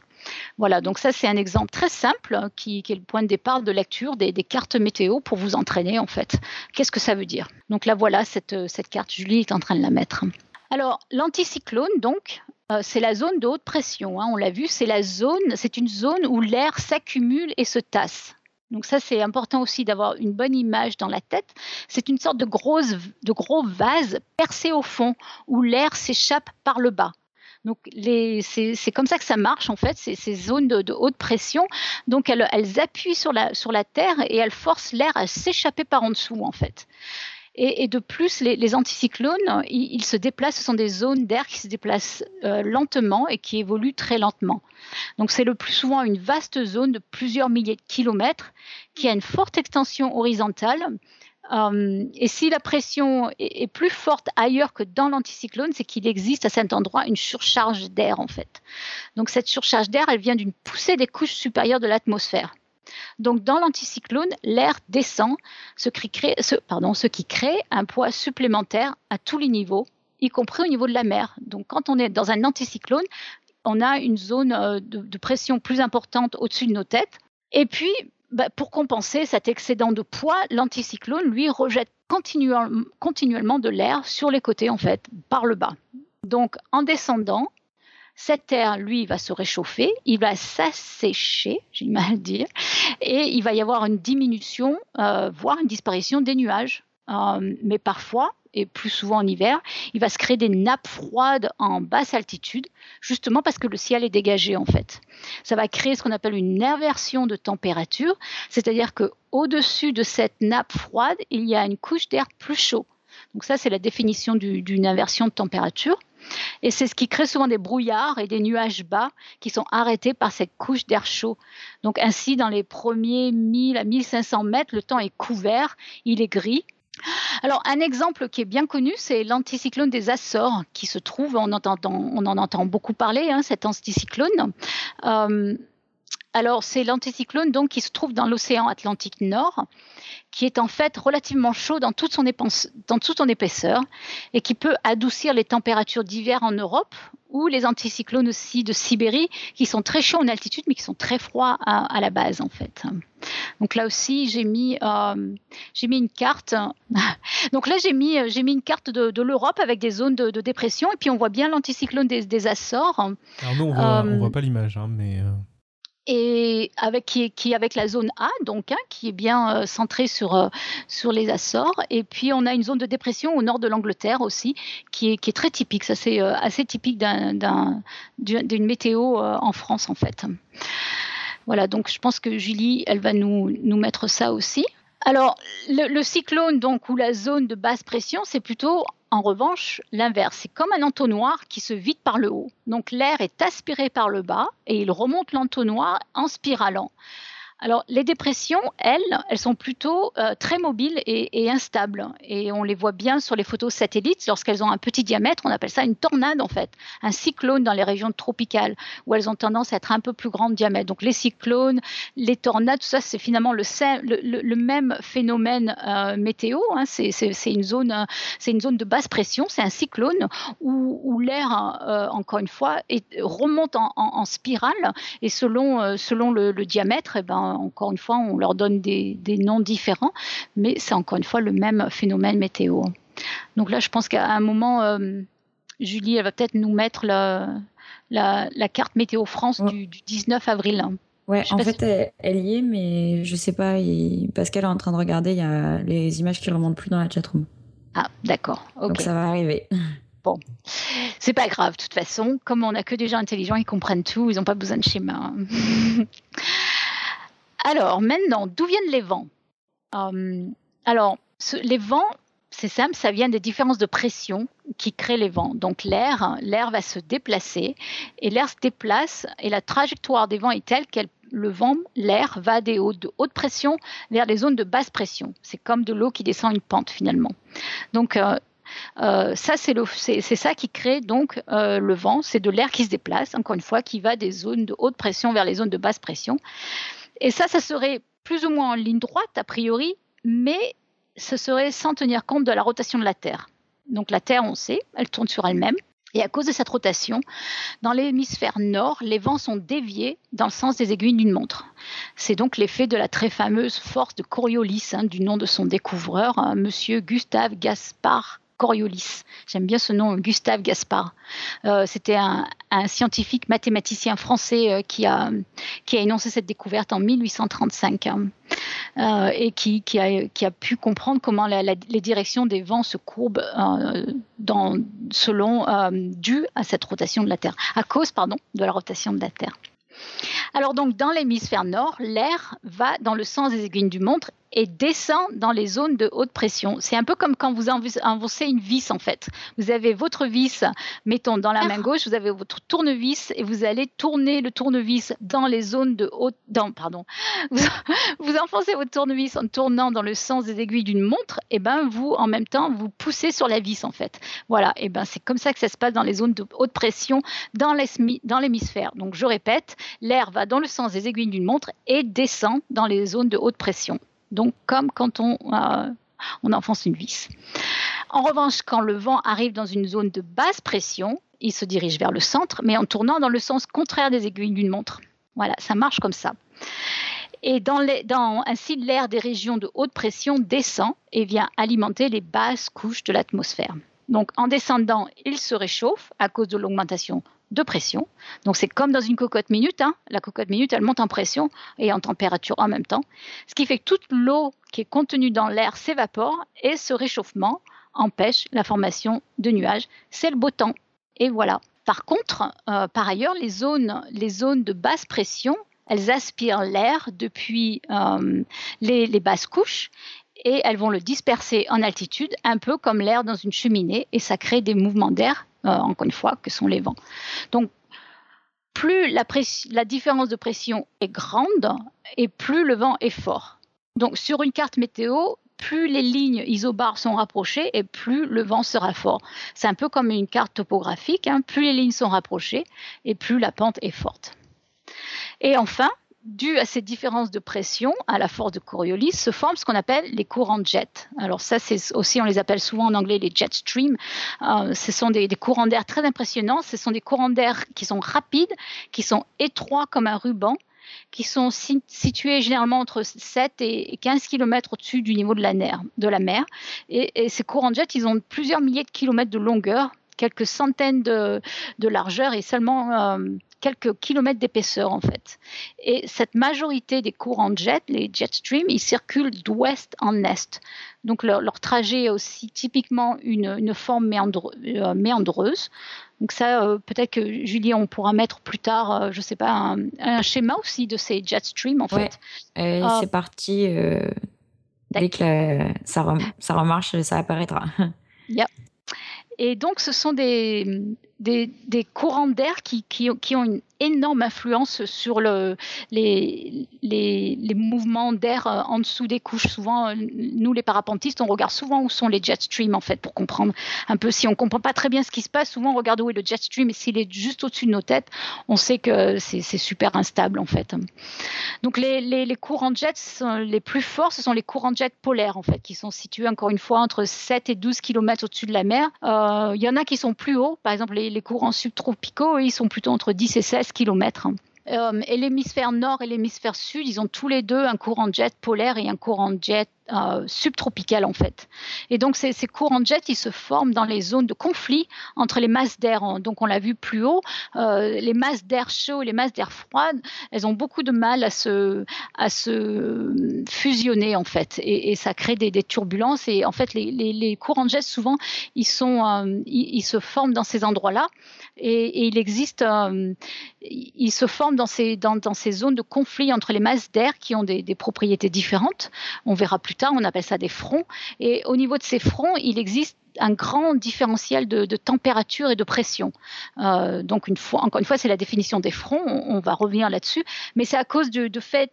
Voilà, donc ça c'est un exemple très simple hein, qui, est le point de départ de lecture des, cartes météo pour vous entraîner en fait. Qu'est-ce que ça veut dire? Donc là voilà, cette, cette carte, Julie est en train de la mettre. Alors l'anticyclone, donc, euh, c'est la zone de haute pression. Hein, on l'a vu, c'est la zone, c'est une zone où l'air s'accumule et se tasse. Donc ça, c'est important aussi d'avoir une bonne image dans la tête. C'est une sorte de, grosse, de gros vase percé au fond où l'air s'échappe par le bas. Donc c'est comme ça que ça marche en fait, ces, ces zones de, haute pression. Donc elles, appuient sur la, sur la Terre et elles forcent l'air à s'échapper par en dessous en fait. Et, de plus, les, anticyclones, ils, se déplacent, ce sont des zones d'air qui se déplacent euh, lentement et qui évoluent très lentement. Donc c'est le plus souvent une vaste zone de plusieurs milliers de kilomètres qui a une forte extension horizontale euh, et si la pression est, plus forte ailleurs que dans l'anticyclone, c'est qu'il existe à cet endroit une surcharge d'air en fait. Donc cette surcharge d'air, elle vient d'une poussée des couches supérieures de l'atmosphère. Donc dans l'anticyclone, l'air descend, ce qui, crée, un poids supplémentaire à tous les niveaux, y compris au niveau de la mer. Donc quand on est dans un anticyclone, on a une zone euh, de pression plus importante au-dessus de nos têtes. Et puis, bah, pour compenser cet excédent de poids, l'anticyclone, lui, rejette continuellement de l'air sur les côtés, en fait, par le bas. Donc, en descendant, cet air, lui, va se réchauffer, il va s'assécher, j'ai mal à dire, et il va y avoir une diminution, euh, voire une disparition des nuages. Euh, mais parfois, et plus souvent en hiver, il va se créer des nappes froides en basse altitude, justement parce que le ciel est dégagé en fait. Ça va créer ce qu'on appelle une inversion de température, c'est-à-dire que au-dessus de cette nappe froide, il y a une couche d'air plus chaud. Donc ça, c'est la définition d'une inversion de température. Et c'est ce qui crée souvent des brouillards et des nuages bas qui sont arrêtés par cette couche d'air chaud. Donc ainsi, dans les premiers 1000 à 1500 mètres, le temps est couvert, il est gris, alors, un exemple qui est bien connu, c'est l'anticyclone des Açores, qui se trouve, on, en entend beaucoup parler, hein, cet anticyclone. Euh, alors, c'est l'anticyclone donc qui se trouve dans l'océan Atlantique Nord, qui est en fait relativement chaud dans toute, son dans toute son épaisseur et qui peut adoucir les températures d'hiver en Europe ou les anticyclones aussi de Sibérie qui sont très chauds en altitude mais qui sont très froids à, la base en fait. Donc là aussi j'ai mis euh, j'ai mis une carte. Donc là j'ai mis j'ai mis une carte de, l'Europe avec des zones de, dépression et puis on voit bien l'anticyclone des, Açores. Alors nous on voit, euh, voit pas l'image hein, mais euh, et avec qui, qui avec la zone A donc hein, qui est bien euh, centrée sur euh, sur les Açores. Et puis on a une zone de dépression au nord de l'Angleterre aussi qui est qui est très typique. Ça c'est euh, assez typique d'un d'une météo en France en fait. Voilà donc je pense que Julie elle va nous nous mettre ça aussi. Alors, le, cyclone, donc, ou la zone de basse pression, c'est plutôt en revanche, l'inverse, c'est comme un entonnoir qui se vide par le haut. Donc l'air est aspiré par le bas et il remonte l'entonnoir en spiralant. Alors, les dépressions, elles, elles sont plutôt euh, très mobiles et, instables. Et on les voit bien sur les photos satellites. Lorsqu'elles ont un petit diamètre, on appelle ça une tornade, en fait. Un cyclone dans les régions tropicales, où elles ont tendance à être un peu plus grandes diamètre. Donc, les cyclones, les tornades, tout ça, c'est finalement le, le, même phénomène euh, météo. Hein. C'est une, zone, une zone de basse pression, c'est un cyclone où, l'air, euh, encore une fois, remonte en, spirale. Et selon, selon le, diamètre, eh ben, encore une fois, on leur donne des, noms différents, mais c'est encore une fois le même phénomène météo. Donc là, je pense qu'à un moment, euh, Julie, elle va peut-être nous mettre la, la, carte météo France du, 19 avril. Ouais, en fait, elle, y est, mais je sais pas, parce qu'elle est en train de regarder, il y a les images qui ne remontent plus dans la chatroom. Ah, d'accord. Donc ça va arriver. Bon, c'est pas grave, de toute façon, comme on n'a que des gens intelligents, ils comprennent tout, ils n'ont pas besoin de schéma. Alors maintenant, d'où viennent les vents euh, Alors, les vents, c'est simple, ça vient des différences de pression qui créent les vents. Donc l'air, l'air va se déplacer et l'air se déplace et la trajectoire des vents est telle que le vent, l'air va des hauts de haute pression vers les zones de basse pression. C'est comme de l'eau qui descend une pente finalement. Donc euh, euh, ça, c'est, ça qui crée donc le vent, c'est de l'air qui se déplace, encore une fois, qui va des zones de haute pression vers les zones de basse pression. Et ça, ça serait plus ou moins en ligne droite, a priori, mais ce serait sans tenir compte de la rotation de la Terre. Donc la Terre, on sait, elle tourne sur elle-même. Et à cause de cette rotation, dans l'hémisphère nord, les vents sont déviés dans le sens des aiguilles d'une montre. C'est donc l'effet de la très fameuse force de Coriolis, hein, du nom de son découvreur. Hein, monsieur Gustave Gaspard Coriolis. J'aime bien ce nom, Gustave Gaspard. Euh, c'était un, scientifique mathématicien français euh, qui, a, qui a énoncé cette découverte en 1835 hein. euh, et qui, qui, a, pu comprendre comment les directions des vents se courbent selon, dû à cette rotation de la Terre, à cause pardon, de la rotation de la Terre. Alors donc dans l'hémisphère nord, l'air va dans le sens des aiguilles du montre et descend dans les zones de haute pression. C'est un peu comme quand vous avancez une vis en fait. Vous avez votre vis, mettons dans la main ah. gauche, vous avez votre tournevis et vous allez tourner le tournevis dans les zones de haute. Dans, pardon. Vous, enfoncez votre tournevis en tournant dans le sens des aiguilles d'une montre. Et ben vous en même temps vous poussez sur la vis en fait. Voilà. Et ben c'est comme ça que ça se passe dans les zones de haute pression dans l'hémisphère. Donc je répète, l'air va dans le sens des aiguilles d'une montre et descend dans les zones de haute pression. Donc, comme quand on, euh, on enfonce une vis. En revanche, quand le vent arrive dans une zone de basse pression, il se dirige vers le centre, mais en tournant dans le sens contraire des aiguilles d'une montre. Voilà, ça marche comme ça. Et ainsi, l'air des régions de haute pression descend et vient alimenter les basses couches de l'atmosphère. Donc, en descendant, il se réchauffe à cause de l'augmentation de pression. Donc c'est comme dans une cocotte minute. Hein. La cocotte minute, elle monte en pression et en température en même temps. Ce qui fait que toute l'eau qui est contenue dans l'air s'évapore et ce réchauffement empêche la formation de nuages. C'est le beau temps. Et voilà. Par contre, euh, par ailleurs, les zones, les zones de basse pression, elles aspirent l'air depuis euh, les, les basses couches et elles vont le disperser en altitude, un peu comme l'air dans une cheminée, et ça crée des mouvements d'air euh, encore une fois, que sont les vents. Donc, plus la, différence de pression est grande et plus le vent est fort. Donc, sur une carte météo, plus les lignes isobars sont rapprochées et plus le vent sera fort. C'est un peu comme une carte topographique, hein. plus les lignes sont rapprochées et plus la pente est forte. Et enfin, dû à ces différences de pression, à la force de Coriolis, se forment ce qu'on appelle les courants jet. Alors ça, c'est aussi, on les appelle souvent en anglais les jet streams. Euh, ce sont des, courants d'air très impressionnants. Ce sont des courants d'air qui sont rapides, qui sont étroits comme un ruban, qui sont situés généralement entre 7 et 15 km au-dessus du niveau de la, mer. Et, ces courants jet, ils ont plusieurs milliers de kilomètres de longueur quelques centaines de, largeur et seulement euh, quelques kilomètres d'épaisseur en fait. Et cette majorité des courants de jet, les jet streams, ils circulent d'ouest en est. Donc leur, trajet est aussi typiquement une, forme euh, méandreuse. Donc ça, euh, peut-être que Julie, on pourra mettre plus tard, je ne sais pas, un, schéma aussi de ces jet streams en fait. c'est parti Dès que ça, ça remarche, ça apparaîtra. Yep. Et donc, ce sont des, des, courants d'air qui, qui, ont une énorme influence sur le, les, les, mouvements d'air euh, en dessous des couches. Souvent, euh, nous, les parapentistes, on regarde souvent où sont les jet streams, en fait, pour comprendre un peu. Si on ne comprend pas très bien ce qui se passe, souvent, on regarde où est le jet stream, et s'il est juste au-dessus de nos têtes, on sait que c'est super instable, en fait. Donc, les, les, courants de jet les plus forts, ce sont les courants de jet polaires, en fait, qui sont situés, encore une fois, entre 7 et 12 km au-dessus de la mer. Euh, il y en a qui sont plus hauts, par exemple, les, les courants subtropicaux, ils sont plutôt entre 10 et 16 km. Euh, et l'hémisphère nord et l'hémisphère sud, ils ont tous les deux un courant jet polaire et un courant jet euh, subtropical en fait. Et donc ces, courants de jet, ils se forment dans les zones de conflit entre les masses d'air. Donc on l'a vu plus haut, euh, les masses d'air chaud et les masses d'air froide, elles ont beaucoup de mal à se, à se fusionner en fait. Et, ça crée des, des, turbulences. Et en fait, les, les, courants de jet, souvent, ils, sont, euh, ils, se forment dans ces endroits-là. Et, et, il existe, euh, ils se forment dans ces, dans, dans, ces zones de conflit entre les masses d'air qui ont des, des propriétés différentes. On verra plus on appelle ça des fronts. Et au niveau de ces fronts, il existe un grand différentiel de, température et de pression. Euh, donc, une fois, encore une fois, c'est la définition des fronts, on, va revenir là-dessus, mais c'est à cause du fait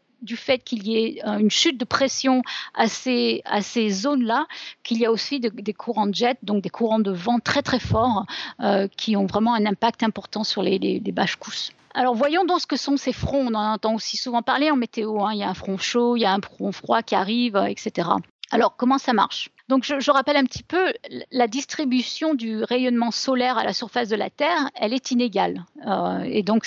qu'il y ait une chute de pression à ces, zones-là, qu'il y a aussi de, des courants de jet, donc des courants de vent très très forts, euh, qui ont vraiment un impact important sur les, les, les bâches cousses. Alors voyons donc ce que sont ces fronts. On en entend aussi souvent parler en météo. Hein. Il y a un front chaud, il y a un front froid qui arrive, etc. Alors comment ça marche? Donc je, rappelle un petit peu, la distribution du rayonnement solaire à la surface de la Terre, elle est inégale. Euh, et donc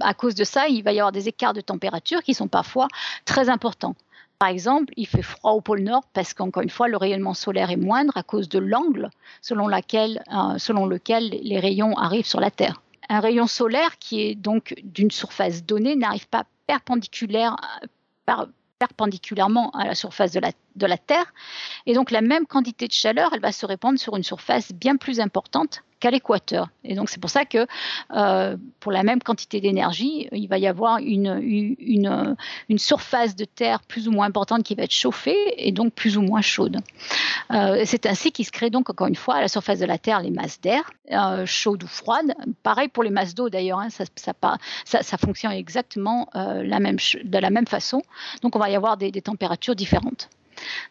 à cause de ça, il va y avoir des écarts de température qui sont parfois très importants. Par exemple, il fait froid au pôle Nord parce qu'encore une fois, le rayonnement solaire est moindre à cause de l'angle selon, euh, selon lequel les rayons arrivent sur la Terre. Un rayon solaire qui est donc d'une surface donnée n'arrive pas par, perpendiculairement à la surface de la, de la Terre. Et donc la même quantité de chaleur, elle va se répandre sur une surface bien plus importante qu'à l'équateur. Et donc c'est pour ça que euh, pour la même quantité d'énergie, il va y avoir une, surface de terre plus ou moins importante qui va être chauffée et donc plus ou moins chaude. Euh, c'est ainsi qu'il se crée donc encore une fois à la surface de la Terre les masses d'air, euh, chaudes ou froides. Pareil pour les masses d'eau d'ailleurs, hein, ça, fonctionne exactement la même, de la même façon. Donc on va y avoir des, des températures différentes.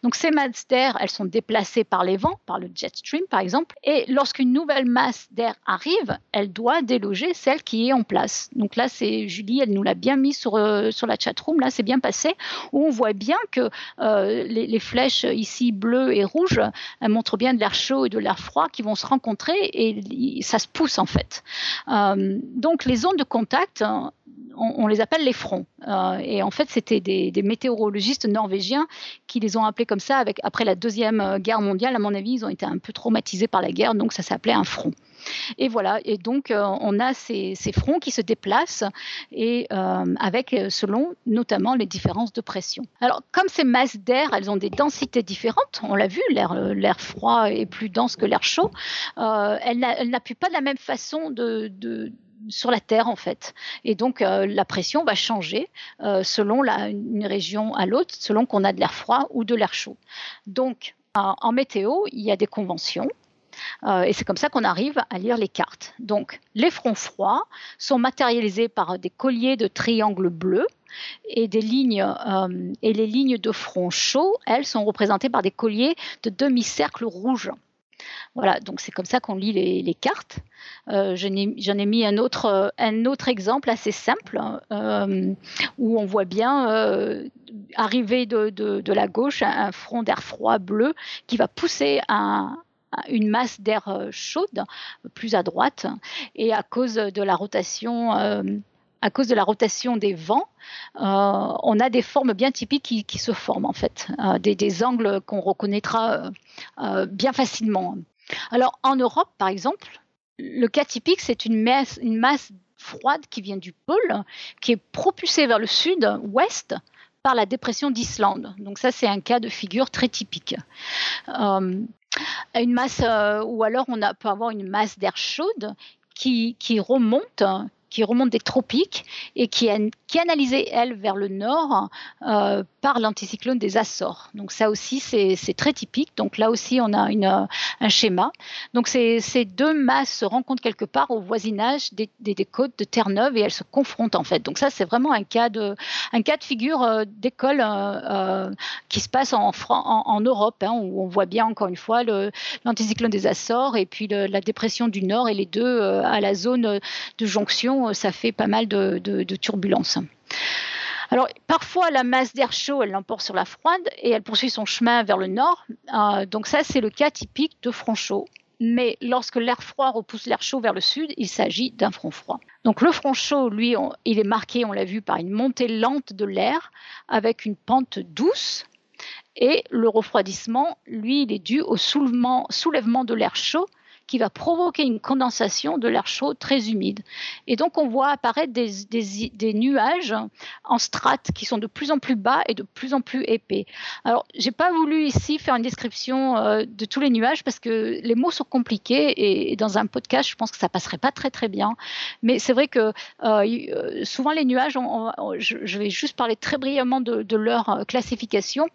Donc ces masses d'air, elles sont déplacées par les vents, par le jet stream par exemple, et lorsqu'une nouvelle masse d'air arrive, elle doit déloger celle qui est en place. Donc là, c'est Julie, elle nous l'a bien mis sur, euh, sur la chatroom, là c'est bien passé, où on voit bien que euh, les, flèches ici bleues et rouges, elles montrent bien de l'air chaud et de l'air froid qui vont se rencontrer et ça se pousse en fait. Euh, donc les zones de contact, on, les appelle les fronts. Euh, et en fait, c'était des, météorologistes norvégiens qui les ont appelés comme ça avec, après la Deuxième euh, Guerre mondiale. À mon avis, ils ont été un peu traumatisés par la guerre, donc ça s'appelait un front. Et voilà, et donc euh, on a ces, fronts qui se déplacent et avec selon notamment les différences de pression. Alors comme ces masses d'air, elles ont des densités différentes, on l'a vu, l'air froid est plus dense que l'air chaud, elles n'appuient pas de la même façon de sur la Terre en fait. Et donc euh, la pression va changer euh, selon la, une région à l'autre, selon qu'on a de l'air froid ou de l'air chaud. Donc en, météo, il y a des conventions. Euh, et c'est comme ça qu'on arrive à lire les cartes. Donc, les fronts froids sont matérialisés par des colliers de triangles bleus et des lignes et les lignes de front chaud, elles sont représentées par des colliers de demi-cercles rouges. Voilà, donc c'est comme ça qu'on lit les, cartes. Euh, J'en ai, mis un autre, exemple assez simple euh, où on voit bien euh, arriver de, la gauche un front d'air froid bleu qui va pousser un, une masse d'air chaude plus à droite et à cause de la rotation à cause de la rotation des vents, euh, on a des formes bien typiques qui, se forment en fait, euh, des, angles qu'on reconnaîtra euh, bien facilement. Alors en Europe, par exemple, le cas typique, c'est une masse, froide qui vient du pôle, qui est propulsée vers le sud-ouest par la dépression d'Islande. Donc ça, c'est un cas de figure très typique. Une masse, ou alors on peut avoir une masse d'air chaude qui, remonte, qui remonte des tropiques et qui est qui analysée, elle, vers le nord euh, par l'anticyclone des Açores. Donc ça aussi, c'est très typique. Donc là aussi, on a une, un schéma. Donc ces, deux masses se rencontrent quelque part au voisinage des, des, côtes de Terre-Neuve et elles se confrontent en fait. Donc ça, c'est vraiment un cas de, un cas de figure euh, d'école euh, qui se passe en, en, Europe, hein, où on voit bien encore une fois l'anticyclone des Açores et puis la dépression du Nord et les deux à la zone de jonction, ça fait pas mal de, de, turbulences. Alors, parfois, la masse d'air chaud, elle l'emporte sur la froide et elle poursuit son chemin vers le nord. Euh, donc, ça, c'est le cas typique de front chaud. Mais lorsque l'air froid repousse l'air chaud vers le sud, il s'agit d'un front froid. Donc, le front chaud, lui, il est marqué, on l'a vu, par une montée lente de l'air avec une pente douce. Et le refroidissement, lui, il est dû au soulèvement de l'air chaud qui va provoquer une condensation de l'air chaud très humide. Et donc on voit apparaître des, nuages en strates qui sont de plus en plus bas et de plus en plus épais. Alors j'ai pas voulu ici faire une description euh, de tous les nuages parce que les mots sont compliqués et, dans un podcast je pense que ça passerait pas très très bien. Mais c'est vrai que euh, euh, souvent les nuages, je, vais juste parler très brièvement de leur classification.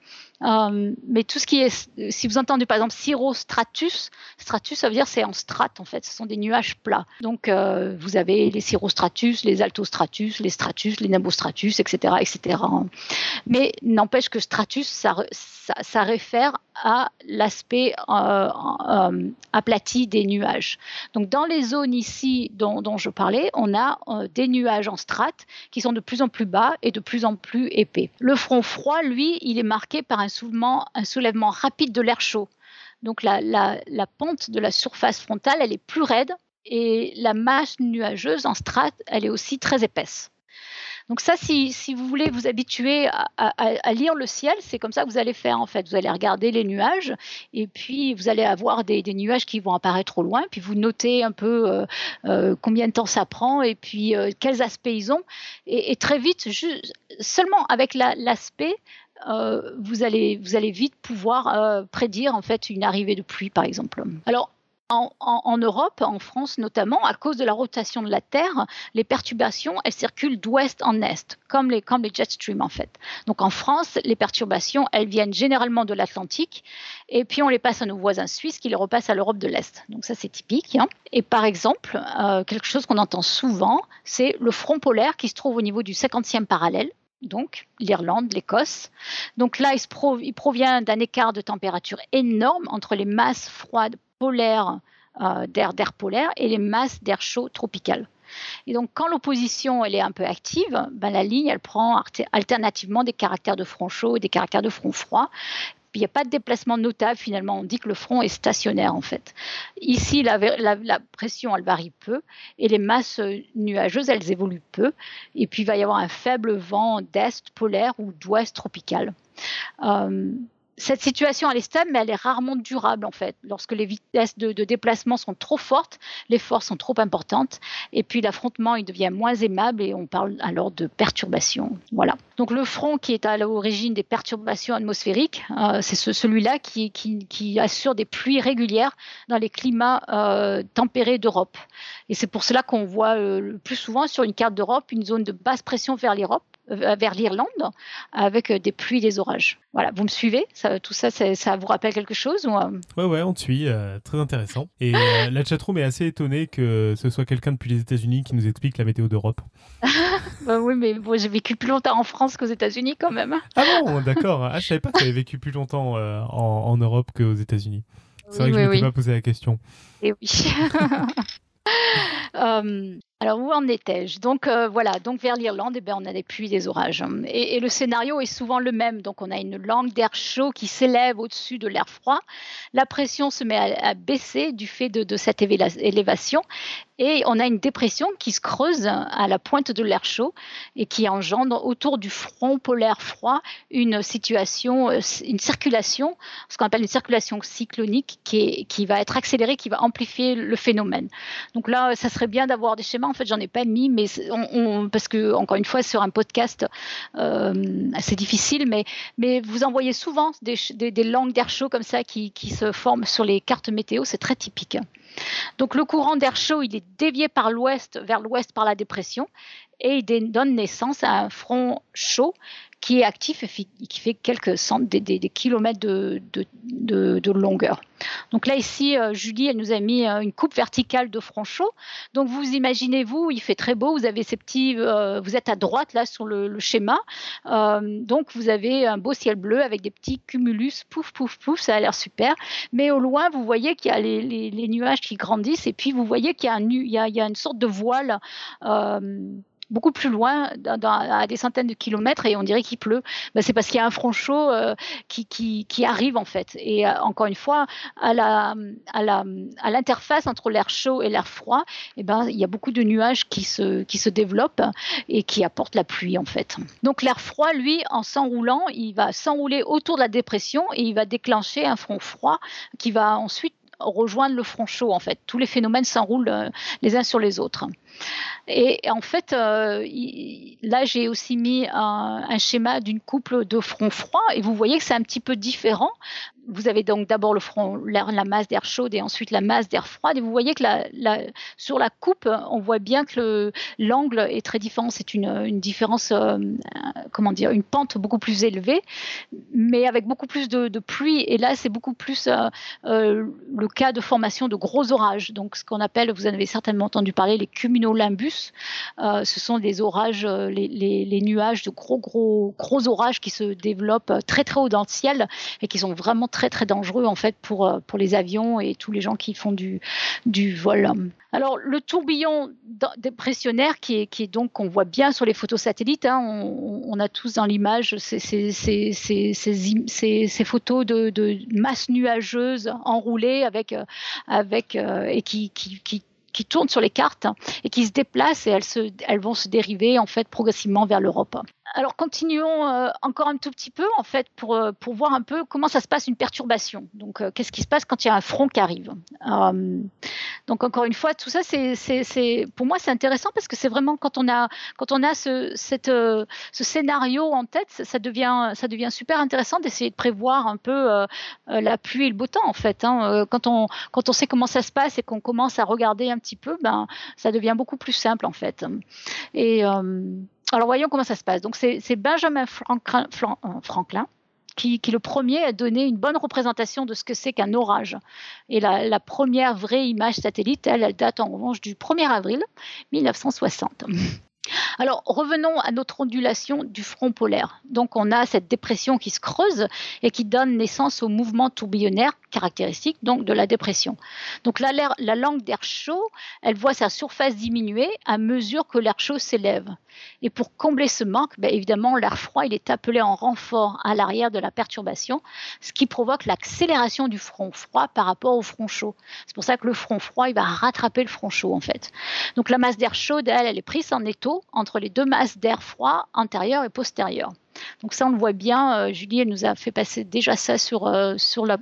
Mais tout ce qui est, si vous entendez par exemple cirrostratus, stratus ça veut dire c'est en strates en fait, ce sont des nuages plats. Donc euh, vous avez les cirrostratus, les altostratus, les stratus, les nimbostratus, etc., etc. Mais n'empêche que stratus, ça, ça, réfère à l'aspect euh, euh, aplati des nuages. Donc dans les zones ici dont, dont je parlais, on a des nuages en strates qui sont de plus en plus bas et de plus en plus épais. Le front froid, lui, il est marqué par un un soulèvement rapide de l'air chaud. Donc la, pente de la surface frontale, elle est plus raide et la masse nuageuse en strate, elle est aussi très épaisse. Donc ça, si, vous voulez vous habituer à, lire le ciel, c'est comme ça que vous allez faire en fait. Vous allez regarder les nuages et puis vous allez avoir des, nuages qui vont apparaître au loin, puis vous notez un peu euh, euh, combien de temps ça prend et puis euh, quels aspects ils ont. Et, très vite, seulement avec l'aspect, euh, vous, allez, vite pouvoir euh, prédire en fait une arrivée de pluie, par exemple. Alors, en, Europe, en France notamment, à cause de la rotation de la Terre, les perturbations, elles circulent d'ouest en est, comme les, comme jet streams en fait. Donc en France, les perturbations, elles viennent généralement de l'Atlantique, et puis on les passe à nos voisins suisses qui les repassent à l'Europe de l'Est. Donc ça, c'est typique. Hein. Et par exemple, euh, quelque chose qu'on entend souvent, c'est le front polaire qui se trouve au niveau du 50e parallèle donc l'Irlande, l'Écosse. Donc là, il, provient d'un écart de température énorme entre les masses froides polaires euh, d'air polaire et les masses d'air chaud tropical. Et donc, quand l'opposition elle est un peu active, ben, la ligne elle prend alternativement des caractères de front chaud et des caractères de front froid il n'y a pas de déplacement notable finalement. On dit que le front est stationnaire en fait. Ici, la, pression, elle varie peu et les masses nuageuses, elles évoluent peu. Et puis, il va y avoir un faible vent d'est polaire ou d'ouest tropical. Euh, cette situation, elle est stable, mais elle est rarement durable en fait. Lorsque les vitesses de, déplacement sont trop fortes, les forces sont trop importantes, et puis l'affrontement il devient moins aimable et on parle alors de perturbation. Voilà. Donc le front qui est à l'origine des perturbations atmosphériques, euh, c'est celui-là qui, assure des pluies régulières dans les climats euh, tempérés d'Europe. Et c'est pour cela qu'on voit euh, le plus souvent sur une carte d'Europe une zone de basse pression vers l'Europe vers l'Irlande avec euh, des pluies et des orages. Voilà, vous me suivez? Ça, Tout ça, ça vous rappelle quelque chose ou... Euh? Ouais, ouais, on te suit. très intéressant. Et la chatroom est assez étonnée que ce soit quelqu'un depuis les États-Unis qui nous explique la météo d'Europe. bah oui, mais bon, j'ai vécu plus longtemps en France qu'aux États-Unis quand même. Ah bon, d'accord. Ah, je savais pas que tu avais vécu plus longtemps en, en, Europe qu'aux États-Unis. C'est vrai que je ne m'étais pas posé la question. Et eh oui. Alors où en étais-je? Donc euh, voilà, donc vers l'Irlande, eh ben, on a des pluies, des orages. Et, le scénario est souvent le même. Donc on a une langue d'air chaud qui s'élève au-dessus de l'air froid. La pression se met à, baisser du fait de, cette élévation. Et on a une dépression qui se creuse à la pointe de l'air chaud et qui engendre autour du front polaire froid une situation, euh, une circulation, ce qu'on appelle une circulation cyclonique qui, qui va être accélérée, qui va amplifier le phénomène. Donc là, ça serait bien d'avoir des schémas en fait, j'en ai pas mis, mais parce que encore une fois, sur un podcast, euh, c'est difficile, mais, mais vous envoyez souvent des, langues d'air chaud comme ça qui, se forment sur les cartes météo, c'est très typique. Donc le courant d'air chaud, il est dévié par l'ouest vers l'ouest par la dépression et il donne naissance à un front chaud qui est actif et qui fait quelques centaines, des, kilomètres de, longueur. Donc là, ici, euh, Julie, elle nous a mis euh, une coupe verticale de front chaud. Donc vous imaginez-vous, il fait très beau, vous avez ces petits, euh, vous êtes à droite là sur le, schéma. donc vous avez un beau ciel bleu avec des petits cumulus, pouf, pouf, pouf, ça a l'air super. Mais au loin, vous voyez qu'il y a les, nuages qui grandissent et puis vous voyez qu'il y, a une sorte de voile beaucoup plus loin, à des centaines de kilomètres, et on dirait qu'il pleut. Ben, c'est parce qu'il y a un front chaud euh, qui, arrive en fait. Et euh, encore une fois, à l'interface entre l'air chaud et l'air froid, eh ben, il y a beaucoup de nuages qui se, qui se développent et qui apportent la pluie en fait. Donc l'air froid, lui, en s'enroulant, il va s'enrouler autour de la dépression et il va déclencher un front froid qui va ensuite rejoindre le front chaud en fait. Tous les phénomènes s'enroulent euh, les uns sur les autres. Et en fait, euh, là, j'ai aussi mis un, un schéma d'une couple de front froid et vous voyez que c'est un petit peu différent vous avez donc d'abord le front, la, masse d'air chaude et ensuite la masse d'air froide. Et vous voyez que sur la coupe, on voit bien que l'angle est très différent. C'est une, différence, euh, comment dire, une pente beaucoup plus élevée, mais avec beaucoup plus de, pluie. Et là, c'est beaucoup plus euh, euh, le cas de formation de gros orages. Donc, ce qu'on appelle, vous en avez certainement entendu parler, les cumulonimbus. ce sont des orages, les, les, nuages de gros, gros, gros orages qui se développent très, très haut dans le ciel et qui sont vraiment très très dangereux en fait pour, euh, pour les avions et tous les gens qui font du, du vol. Alors le tourbillon dépressionnaire qui est, donc qu'on voit bien sur les photos satellites, hein, on, a tous dans l'image ces, photos de, de masses nuageuses enroulées avec, euh, avec euh, et qui, qui, qui qui tournent sur les cartes et qui se déplacent et elles, se, elles vont se dériver en fait progressivement vers l'Europe alors continuons euh, encore un tout petit peu en fait pour, euh, pour voir un peu comment ça se passe une perturbation. Donc euh, qu'est-ce qui se passe quand il y a un front qui arrive? donc encore une fois, tout ça c'est pour moi c'est intéressant parce que c'est vraiment quand on a quand on a ce, cette, ce scénario en tête, ça devient ça devient super intéressant d'essayer de prévoir un peu la pluie et le beau temps en fait. Hein. Quand on quand on sait comment ça se passe et qu'on commence à regarder un petit peu, ben ça devient beaucoup plus simple en fait. Et alors voyons comment ça se passe? Donc c'est Benjamin euh, Franklin, qui, qui, le premier a donné une bonne représentation de ce que c'est qu'un orage. Et la, première vraie image satellite, elle, date en revanche du 1er avril 1960. Alors revenons à notre ondulation du front polaire. Donc on a cette dépression qui se creuse et qui donne naissance au mouvement tourbillonnaire caractéristique donc de la dépression. Donc la, la langue d'air chaud, elle voit sa surface diminuer à mesure que l'air chaud s'élève. Et pour combler ce manque, ben évidemment l'air froid il est appelé en renfort à l'arrière de la perturbation, ce qui provoque l'accélération du front froid par rapport au front chaud. C'est pour ça que le front froid il va rattraper le front chaud en fait. Donc la masse d'air chaud, elle, elle est prise en étau entre les deux masses d'air froid antérieure et postérieure. Donc ça, on le voit bien. Euh, Julie, elle nous a fait passer déjà ça sur, euh, sur la,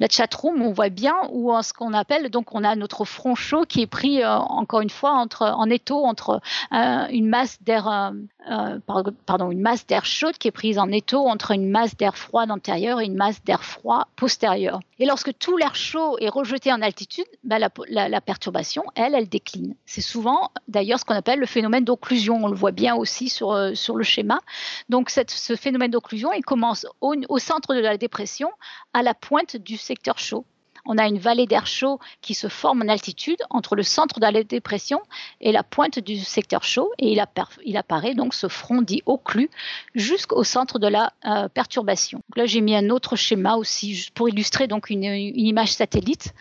la chatroom, on voit bien où ce qu'on appelle, donc on a notre front chaud qui est pris euh, encore une fois en étau entre euh, une masse d'air, euh, pardon, une masse d'air chaude qui est prise en étau entre une masse d'air froid antérieure et une masse d'air froid postérieure. Et lorsque tout l'air chaud est rejeté en altitude, ben, la, perturbation, elle, elle décline. C'est souvent d'ailleurs ce qu'on appelle le phénomène d'occlusion. On le voit bien aussi sur, sur le schéma. Donc ce phénomène d'occlusion, il commence au centre de la dépression, à la pointe du secteur chaud. On a une vallée d'air chaud qui se forme en altitude entre le centre de la dépression et la pointe du secteur chaud et il, apparaît donc ce front dit occlu jusqu'au centre de la euh, perturbation. là j'ai mis un autre schéma aussi pour illustrer donc une, image satellite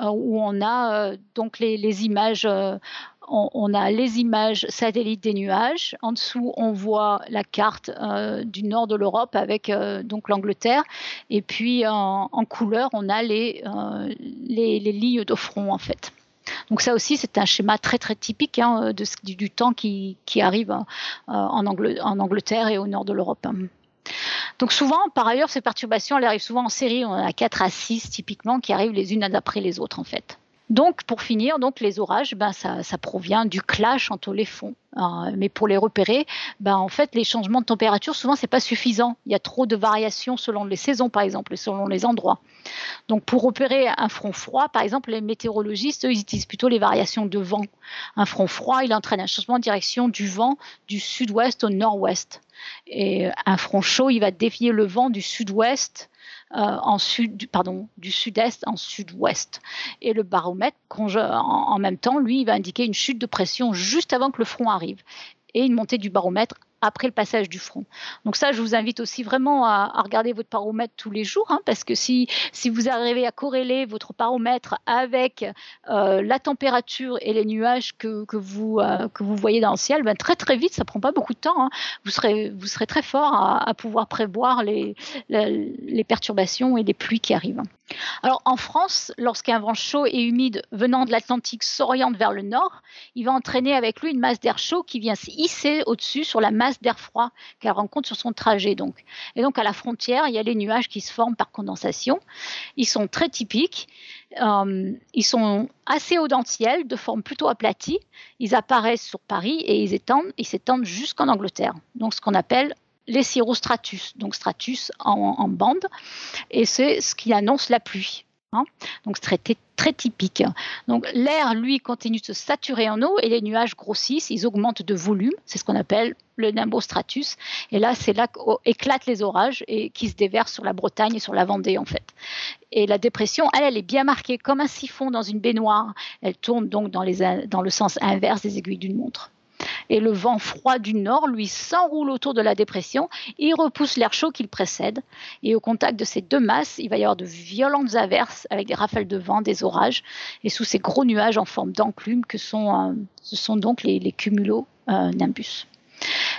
euh, où on a euh, les, images on, a les images satellites des nuages. En dessous, on voit la carte euh, du nord de l'Europe avec euh, donc l'Angleterre. Et puis en, couleur, on a les, euh, les, lignes de front en fait. Donc ça aussi, c'est un schéma très très typique hein, de, du, temps qui, arrive en, Angleterre et au nord de l'Europe. Donc souvent, par ailleurs, ces perturbations, elles arrivent souvent en série. On a 4 à 6 typiquement qui arrivent les unes après les autres en fait. Donc, pour finir, les orages, ben, ça, provient du clash entre les fonds. Euh, mais pour les repérer, ben, en fait, les changements de température, souvent, c'est pas suffisant. Il y a trop de variations selon les saisons, par exemple, et selon les endroits. Donc, pour repérer un front froid, par exemple, les météorologistes, eux, ils utilisent plutôt les variations de vent. Un front froid, il entraîne un changement de direction du vent du sud-ouest au nord-ouest. Et un front chaud, il va dévier le vent du sud-ouest euh, en sud, pardon, du sud-est en sud-ouest. Et le baromètre, en même temps, lui, il va indiquer une chute de pression juste avant que le front arrive et une montée du baromètre après le passage du front. Donc ça, je vous invite aussi vraiment à, regarder votre baromètre tous les jours, hein, parce que si, si vous arrivez à corréler votre baromètre avec euh, la température et les nuages que, que vous, euh, que vous voyez dans le ciel, ben, très très vite, ça prend pas beaucoup de temps, hein. vous, serez, vous serez très fort à, pouvoir prévoir les, les perturbations et les pluies qui arrivent. Alors en France, lorsqu'un vent chaud et humide venant de l'Atlantique s'oriente vers le nord, il va entraîner avec lui une masse d'air chaud qui vient se hisser au-dessus sur la masse d'air froid qu'elle rencontre sur son trajet. Donc. Et donc à la frontière, il y a les nuages qui se forment par condensation. Ils sont très typiques. Euh, ils sont assez haut dans ciel, de forme plutôt aplatie. Ils apparaissent sur Paris et ils s'étendent, ils s'étendent jusqu'en Angleterre. Donc ce qu'on appelle les cirrostratus, donc stratus en, bande, et c'est ce qui annonce la pluie. Hein. Donc c'est très, typique. Donc l'air, lui, continue de se saturer en eau et les nuages grossissent, ils augmentent de volume, c'est ce qu'on appelle le nimbostratus. Et là, c'est là qu'éclatent les orages et qui se déversent sur la Bretagne et sur la Vendée, en fait. Et la dépression, elle, elle est bien marquée comme un siphon dans une baignoire. Elle tourne donc dans le sens inverse des aiguilles d'une montre et le vent froid du nord, lui, s'enroule autour de la dépression, il repousse l'air chaud qui le précède, et au contact de ces deux masses, il va y avoir de violentes averses avec des rafales de vent, des orages, et sous ces gros nuages en forme d'enclume que sont, euh, ce sont donc les, les cumulo euh.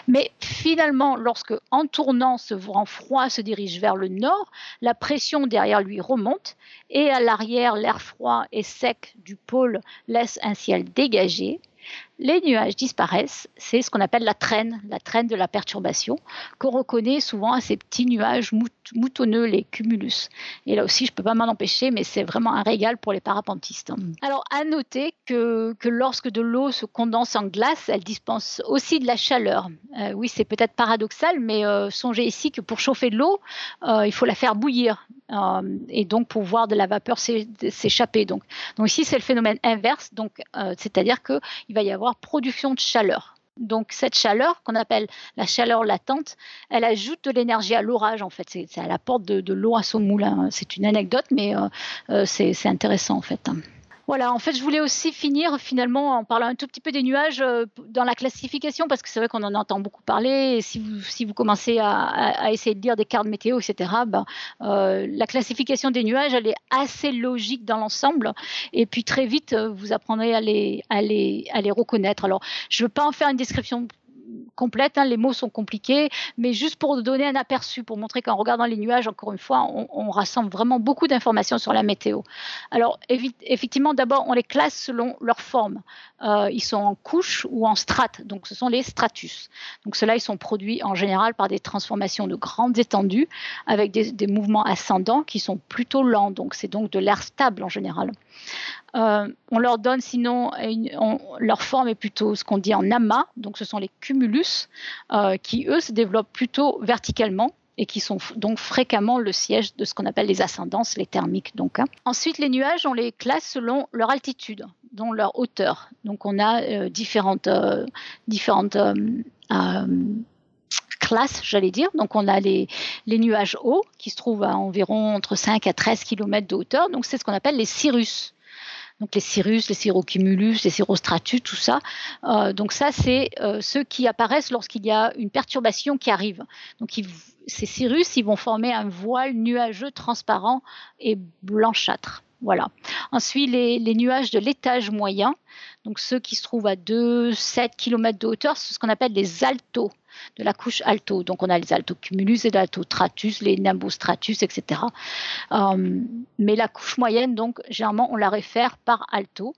Mais finalement, lorsque, en tournant, ce vent froid se dirige vers le nord, la pression derrière lui remonte. Et à l'arrière, l'air froid et sec du pôle laisse un ciel dégagé les nuages disparaissent, c'est ce qu'on appelle la traîne, la traîne de la perturbation, qu'on reconnaît souvent à ces petits nuages moutonneux, les cumulus. Et là aussi, je ne peux pas m'en empêcher, mais c'est vraiment un régal pour les parapentistes. Alors, à noter que, lorsque de l'eau se condense en glace, elle dispense aussi de la chaleur. Euh, oui, c'est peut-être paradoxal, mais euh, songez ici que pour chauffer de l'eau, euh, il faut la faire bouillir. et donc pour voir de la vapeur s'échapper. Donc, donc ici, c'est le phénomène inverse, donc c'est-à-dire qu'il va y avoir production de chaleur. Donc cette chaleur qu'on appelle la chaleur latente, elle ajoute de l'énergie à l'orage en fait. C'est, elle apporte de, de l'eau à son moulin. C'est une anecdote, mais euh, euh, c'est, intéressant en fait. Voilà, en fait, je voulais aussi finir finalement en parlant un tout petit peu des nuages euh, dans la classification, parce que c'est vrai qu'on en entend beaucoup parler. Et si vous, commencez à, essayer de lire des cartes météo, etc., ben, euh, la classification des nuages, elle est assez logique dans l'ensemble. Et puis très vite, euh, vous apprendrez à les reconnaître. Alors, je ne veux pas en faire une description Hein, les mots sont compliqués, mais juste pour donner un aperçu, pour montrer qu'en regardant les nuages, encore une fois, on, rassemble vraiment beaucoup d'informations sur la météo. Alors, effectivement, d'abord, on les classe selon leur forme. Euh, ils sont en couches ou en strates, donc ce sont les stratus. Donc, ceux-là, ils sont produits en général par des transformations de grandes étendues avec des, des mouvements ascendants qui sont plutôt lents. Donc, c'est donc de l'air stable en général. Euh, on leur donne sinon, leur forme est plutôt ce qu'on dit en amas, donc ce sont les cumulus, euh, qui eux se développent plutôt verticalement et qui sont donc fréquemment le siège de ce qu'on appelle les ascendances, les thermiques. Donc, hein. Ensuite, les nuages, on les classe selon leur altitude, dont leur hauteur. Donc, on a euh, différentes, différentes classes, j'allais dire. Donc, on a les, nuages hauts qui se trouvent à environ entre 5 à 13 km de hauteur. Donc, c'est ce qu'on appelle les cirrus donc les cirrus, les cirrocumulus, les cirrostratus, tout ça. Euh, donc ça, c'est euh, ceux qui apparaissent lorsqu'il y a une perturbation qui arrive. Donc ces cirrus, ils vont former un voile nuageux transparent et blanchâtre. Voilà. Ensuite, les, les nuages de l'étage moyen, donc ceux qui se trouvent à 2-7 km de hauteur, c'est ce qu'on appelle les altos de la couche alto. Donc on a les altocumulus et l'altostratus, les nimbostratus, etc. Euh, mais la couche moyenne, donc généralement on la réfère par alto.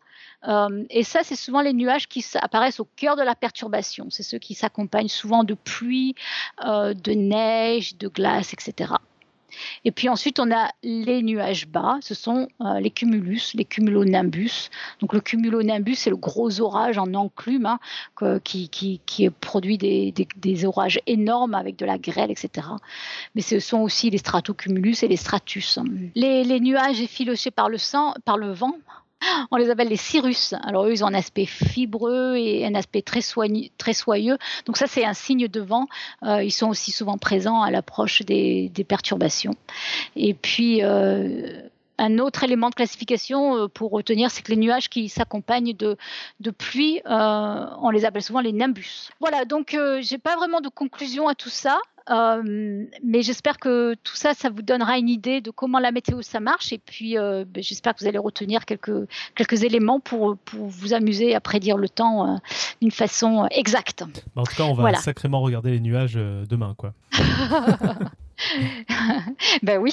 Euh, et ça, c'est souvent les nuages qui apparaissent au cœur de la perturbation. C'est ceux qui s'accompagnent souvent de pluie, euh, de neige, de glace, etc. Et puis ensuite, on a les nuages bas, ce sont euh, les cumulus, les cumulonimbus. Donc le cumulonimbus, c'est le gros orage en enclume hein, qui, qui, produit des, des, orages énormes avec de la grêle, etc. Mais ce sont aussi les stratocumulus et les stratus. Les, nuages effilochés par le vent, on les appelle les cirrus. Alors eux, ils ont un aspect fibreux et un aspect très, soyeux. Donc ça, c'est un signe de vent. Euh, ils sont aussi souvent présents à l'approche des, perturbations. Et puis, euh, un autre élément de classification euh, pour retenir, c'est que les nuages qui s'accompagnent de, de pluie, on les appelle souvent les nimbus. Voilà, donc je n'ai pas vraiment de conclusion à tout ça. Euh, mais j'espère que tout ça, ça vous donnera une idée de comment la météo ça marche. Et puis, euh, ben, j'espère que vous allez retenir quelques, quelques éléments pour, pour vous amuser à prédire le temps euh, d'une façon exacte. Bah, en tout cas, on va sacrément regarder les nuages demain, quoi. ben oui.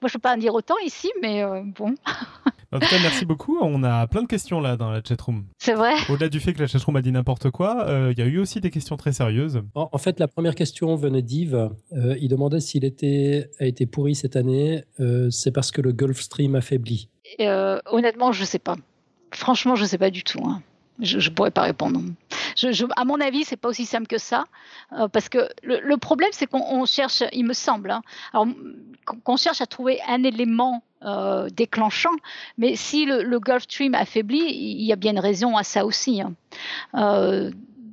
Moi, je ne peux pas en dire autant ici, mais bon. En tout cas, merci beaucoup. On a plein de questions là dans la chatroom. C'est vrai. Au-delà du fait que la chatroom a dit n'importe quoi, euh, il y a eu aussi des questions très sérieuses. En, fait, la première question venait d'Yves. Euh, il demandait s'il était, a été pourri cette année. Euh, c'est parce que le Gulf Stream affaiblit. honnêtement, je ne sais pas. Franchement, je ne sais pas du tout. Hein. Je ne pourrais pas répondre. Je, à mon avis, c'est pas aussi simple que ça, parce que le, problème, c'est qu'on cherche, il me semble, hein, qu'on cherche à trouver un élément euh, déclenchant. Mais si le, Gulf Stream affaiblit, il y a bien une raison à ça aussi. Hein. Euh,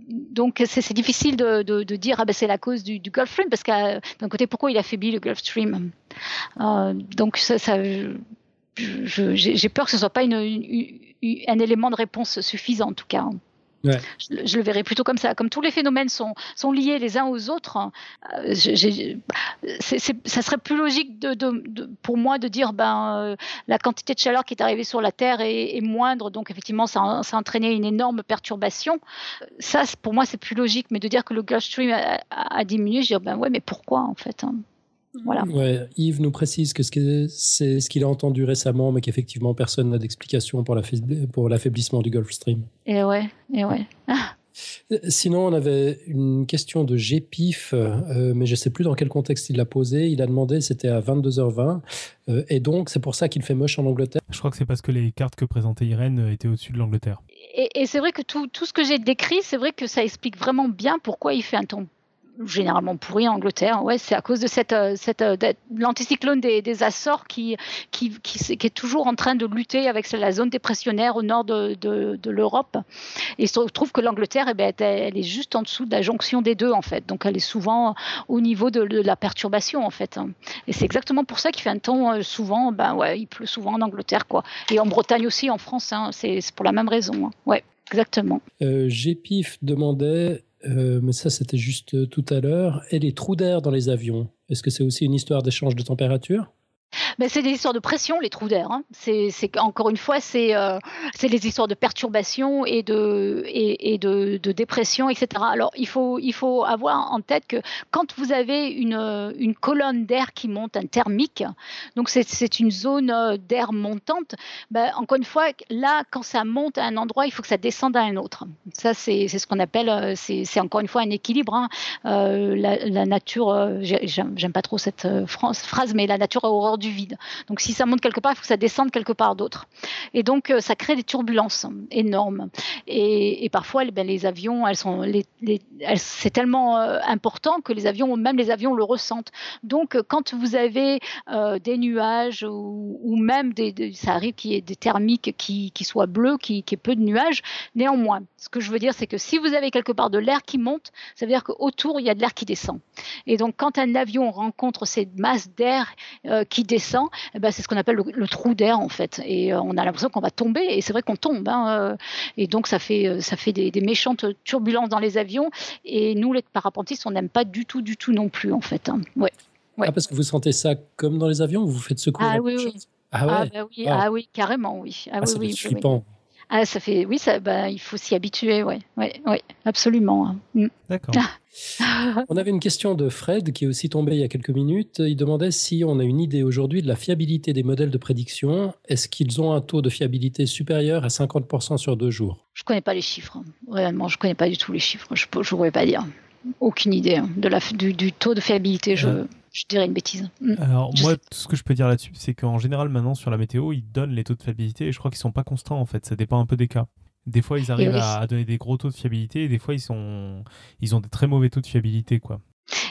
donc c'est difficile de, dire ah ben c'est la cause du, Gulf Stream parce que d'un côté pourquoi il affaiblit le Gulf Stream? Euh, donc ça, j'ai peur que ce soit pas une, un élément de réponse suffisant en tout cas. Je, le verrais plutôt comme ça. Comme tous les phénomènes sont, sont liés les uns aux autres, euh, ça serait plus logique de, pour moi de dire ben, euh, la quantité de chaleur qui est arrivée sur la Terre est, moindre, donc effectivement ça, a entraîné une énorme perturbation. Ça, pour moi, c'est plus logique. Mais de dire que le Gulf Stream a, diminué, je dis ben ouais, mais pourquoi en fait hein voilà. Yves nous précise que c'est ce qu'il a entendu récemment, mais qu'effectivement personne n'a d'explication pour l'affaiblissement du Gulf Stream. Et ouais, et ouais. Ah. Sinon, on avait une question de GPIF, euh, mais je ne sais plus dans quel contexte il l'a posé. Il a demandé, c'était à 22h20, euh, et donc c'est pour ça qu'il fait moche en Angleterre? Je crois que c'est parce que les cartes que présentait Irène étaient au-dessus de l'Angleterre. Et, et c'est vrai que tout, tout ce que j'ai décrit, c'est vrai que ça explique vraiment bien pourquoi il fait un temps généralement pourri en Angleterre. Ouais, c'est à cause de cette, euh, cette euh, l'anticyclone des, des, Açores qui, qui, qui, est toujours en train de lutter avec la zone dépressionnaire au nord de, de, l'Europe. Et il se trouve que l'Angleterre, eh ben, elle est juste en dessous de la jonction des deux, en fait. Donc, elle est souvent au niveau de, la perturbation, en fait. Et c'est exactement pour ça qu'il fait un temps euh, souvent, ben ouais, il pleut souvent en Angleterre, quoi. Et en Bretagne aussi, en France, hein, c'est pour la même raison. Hein. Ouais. Exactement. Euh, Gpif demandait euh, mais ça c'était juste euh, tout à l'heure. Et les trous d'air dans les avions, est-ce que c'est aussi une histoire d'échange de température? Ben, c'est des histoires de pression, les trous d'air. Hein. C'est, encore une fois, c'est, euh, les histoires de perturbation et de, et, dépression, etc. Alors, il faut, avoir en tête que quand vous avez une, une colonne d'air qui monte, un thermique, donc c'est, une zone euh, d'air montante, ben, encore une fois, là, quand ça monte à un endroit, il faut que ça descende à un autre. Ça, c'est, ce qu'on appelle, euh, c'est, encore une fois un équilibre. Hein. la, la, nature, j'aime pas trop cette phrase, mais la nature a horreur du vide. Donc si ça monte quelque part, il faut que ça descende quelque part d'autre. Et donc euh, ça crée des turbulences énormes. Et, parfois, eh ben, les avions, elles sont, c'est tellement euh, important que les avions, même les avions le ressentent. Donc euh, quand vous avez des nuages ou, même des, ça arrive qu'il y ait des thermiques qui, soient bleus, qui, qui peu de nuages, néanmoins, ce que je veux dire, c'est que si vous avez quelque part de l'air qui monte, ça veut dire qu'autour, il y a de l'air qui descend. Et donc, quand un avion rencontre ces masses d'air qui descend, eh ben, c'est ce qu'on appelle le, trou d'air en fait. Et euh, on a l'impression qu'on va tomber, et c'est vrai qu'on tombe. Hein, euh. et donc ça fait, euh, ça fait des, méchantes turbulences dans les avions. Et nous, les parapentistes, on n'aime pas du tout, du tout non plus en fait. Hein. Ouais. Ah, parce que vous sentez ça comme dans les avions, vous vous faites secouer Ah oui, oui. Ah, ouais. ah, bah oui, ah. oui, carrément, oui. Ah, oui, oui, flippant. Ah, ça fait, oui, ça, bah, il faut s'y habituer, oui, ouais, ouais, absolument. Hein. Mm. D'accord. on avait une question de Fred qui est aussi tombé il y a quelques minutes. Il demandait si on a une idée aujourd'hui de la fiabilité des modèles de prédiction. Est-ce qu'ils ont un taux de fiabilité supérieur à 50% sur deux jours? Je ne connais pas les chiffres. Vraiment, je ne connais pas du tout les chiffres. Je ne pourrais pas dire. aucune idée hein, de la, du, taux de fiabilité. Je, je dirais une bêtise. Mm. Alors moi, tout ce que je peux dire là-dessus, c'est qu'en général maintenant sur la météo, ils donnent les taux de fiabilité et je crois qu'ils sont pas constants en fait. Ça dépend un peu des cas. Des fois, ils arrivent à, donner des gros taux de fiabilité et des fois, ils, sont, ils ont des très mauvais taux de fiabilité. quoi.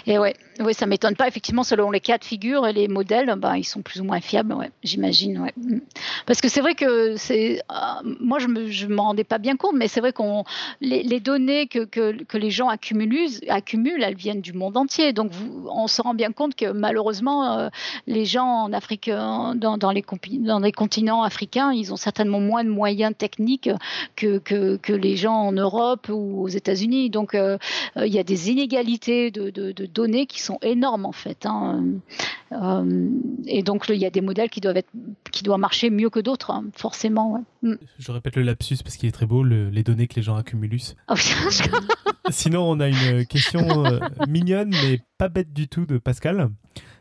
Et ouais, ouais ça m'étonne pas. Effectivement, selon les cas de figure et les modèles, ben, ils sont plus ou moins fiables, ouais, j'imagine. Ouais. Mm. Parce que c'est vrai que c'est, euh, moi, je me, je m'en rendais pas bien compte, mais c'est vrai qu'on les, données que, que, que, les gens accumulent, accumulent, elles viennent du monde entier. Donc, on se rend bien compte que malheureusement, euh, les gens en Afrique, euh, dans, dans, les, dans les continents africains, ils ont certainement moins de moyens techniques que, que, que les gens en Europe ou aux États-Unis. Donc, il y a des inégalités de de, données qui sont énormes en fait. Hein. Euh, et donc il y a des modèles qui doivent, être, qui doivent marcher mieux que d'autres, hein, forcément. Mm. Je répète le lapsus parce qu'il est très beau, les données que les gens accumulent. Oh, Sinon, on a une question euh, mignonne mais pas bête du tout de Pascal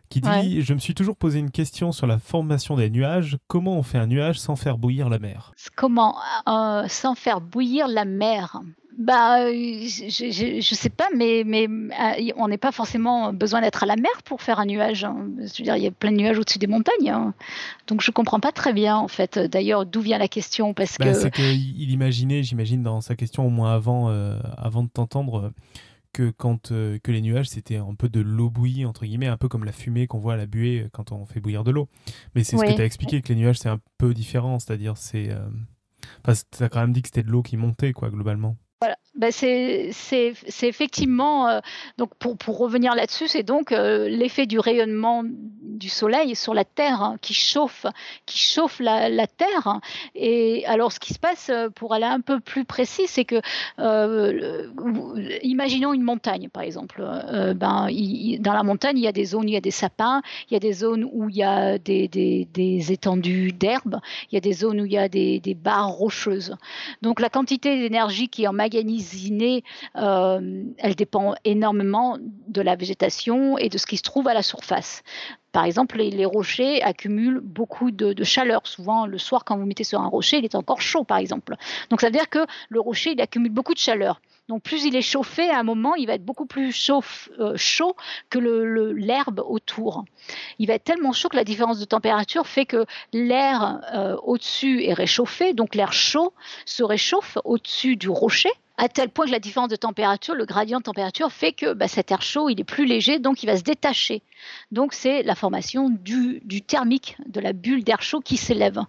qui dit Je me suis toujours posé une question sur la formation des nuages. Comment on fait un nuage sans faire bouillir la mer? Comment euh, Sans faire bouillir la mer? Bah, je, ne sais pas, mais, mais euh, on n'est pas forcément besoin d'être à la mer pour faire un nuage. Hein. Je veux dire, il y a plein de nuages au-dessus des montagnes. Hein. Donc je comprends pas très bien, en fait. D'ailleurs, d'où vient la question parce bah, que... C'est qu'il imaginait, j'imagine, dans sa question, au moins avant, euh, avant de t'entendre, que quand euh, que les nuages, c'était un peu de l'eau bouillie, entre guillemets, un peu comme la fumée qu'on voit à la buée quand on fait bouillir de l'eau. Mais c'est ce que tu as expliqué, que les nuages, c'est un peu différent. C'est-à-dire, c'est... Enfin, tu as quand même dit que c'était de l'eau qui montait, quoi, globalement. Voilà, ben c'est effectivement, euh, donc pour, pour revenir là-dessus, c'est donc euh, l'effet du rayonnement du soleil sur la Terre hein, qui chauffe, qui chauffe la, la, Terre. Et alors, ce qui se passe, euh, pour aller un peu plus précis, c'est que, imaginons une montagne, par exemple. ben, dans la montagne, il y a des zones où il y a des sapins, il y a des zones où il y a des, des, des étendues d'herbe, il y a des zones où il y a des, des barres rocheuses. Donc, la quantité d'énergie qui est emmagasinée euh, elle dépend énormément de la végétation et de ce qui se trouve à la surface. Par exemple, les, rochers accumulent beaucoup de, chaleur. Souvent, le soir, quand vous mettez sur un rocher, il est encore chaud, par exemple. Donc, ça veut dire que le rocher, il accumule beaucoup de chaleur. Donc, plus il est chauffé, à un moment, il va être beaucoup plus chaud, euh, chaud que l'herbe autour. Il va être tellement chaud que la différence de température fait que l'air euh, au-dessus est réchauffé, donc l'air chaud se réchauffe au-dessus du rocher à tel point que la différence de température, le gradient de température fait que bah, cet air chaud, il est plus léger, donc il va se détacher. Donc c'est la formation du, thermique, de la bulle d'air chaud qui s'élève.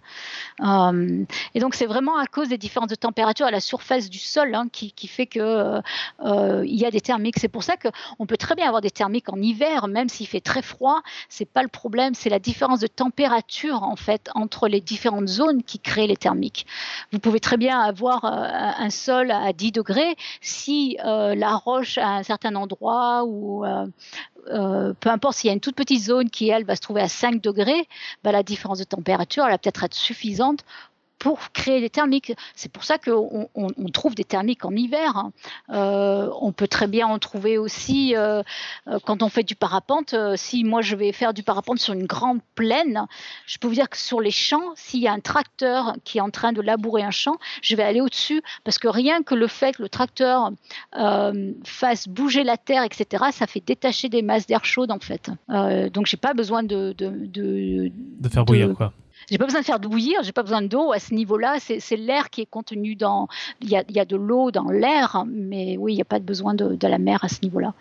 Euh, et donc c'est vraiment à cause des différences de température à la surface du sol hein, qui, fait que euh, il y a des thermiques. C'est pour ça qu'on peut très bien avoir des thermiques en hiver, même s'il fait très froid. C'est pas le problème, c'est la différence de température en fait entre les différentes zones qui créent les thermiques. Vous pouvez très bien avoir euh, un sol à 10 degrés si la roche à un certain endroit ou euh, peu importe s'il y a une toute petite zone qui, elle, va se trouver à 5 degrés, bah, la différence de température, elle va peut-être être suffisante pour créer des thermiques. C'est pour ça qu'on on, trouve des thermiques en hiver. Hein. Euh, on peut très bien en trouver aussi euh, euh, quand on fait du parapente. si moi je vais faire du parapente sur une grande plaine, je peux vous dire que sur les champs, s'il y a un tracteur qui est en train de labourer un champ, je vais aller au-dessus parce que rien que le fait que le tracteur fasse bouger la terre, etc., ça fait détacher des masses d'air chaude en fait. donc j'ai pas besoin de de, de, de faire bouillir quoi. J'ai pas besoin de faire bouillir, j'ai pas besoin d'eau à ce niveau-là. C'est l'air qui est contenu dans. Il y a, y a de l'eau dans l'air, mais oui, il n'y a pas de besoin de, de, la mer à ce niveau-là.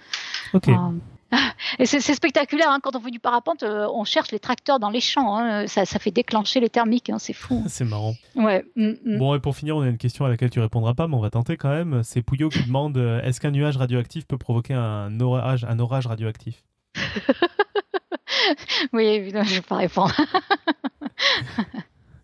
Ok. Euh, et c'est spectaculaire, hein, quand on fait du parapente, euh, on cherche les tracteurs dans les champs, hein. ça, ça, fait déclencher les thermiques, hein, c'est fou. c'est marrant. Ouais. Mm, mm. Bon, et pour finir, on a une question à laquelle tu répondras pas, mais on va tenter quand même. C'est Pouillot qui demande euh, est-ce qu'un nuage radioactif peut provoquer un orage, un orage radioactif? Oui, évidemment, je ne vais pas répondre.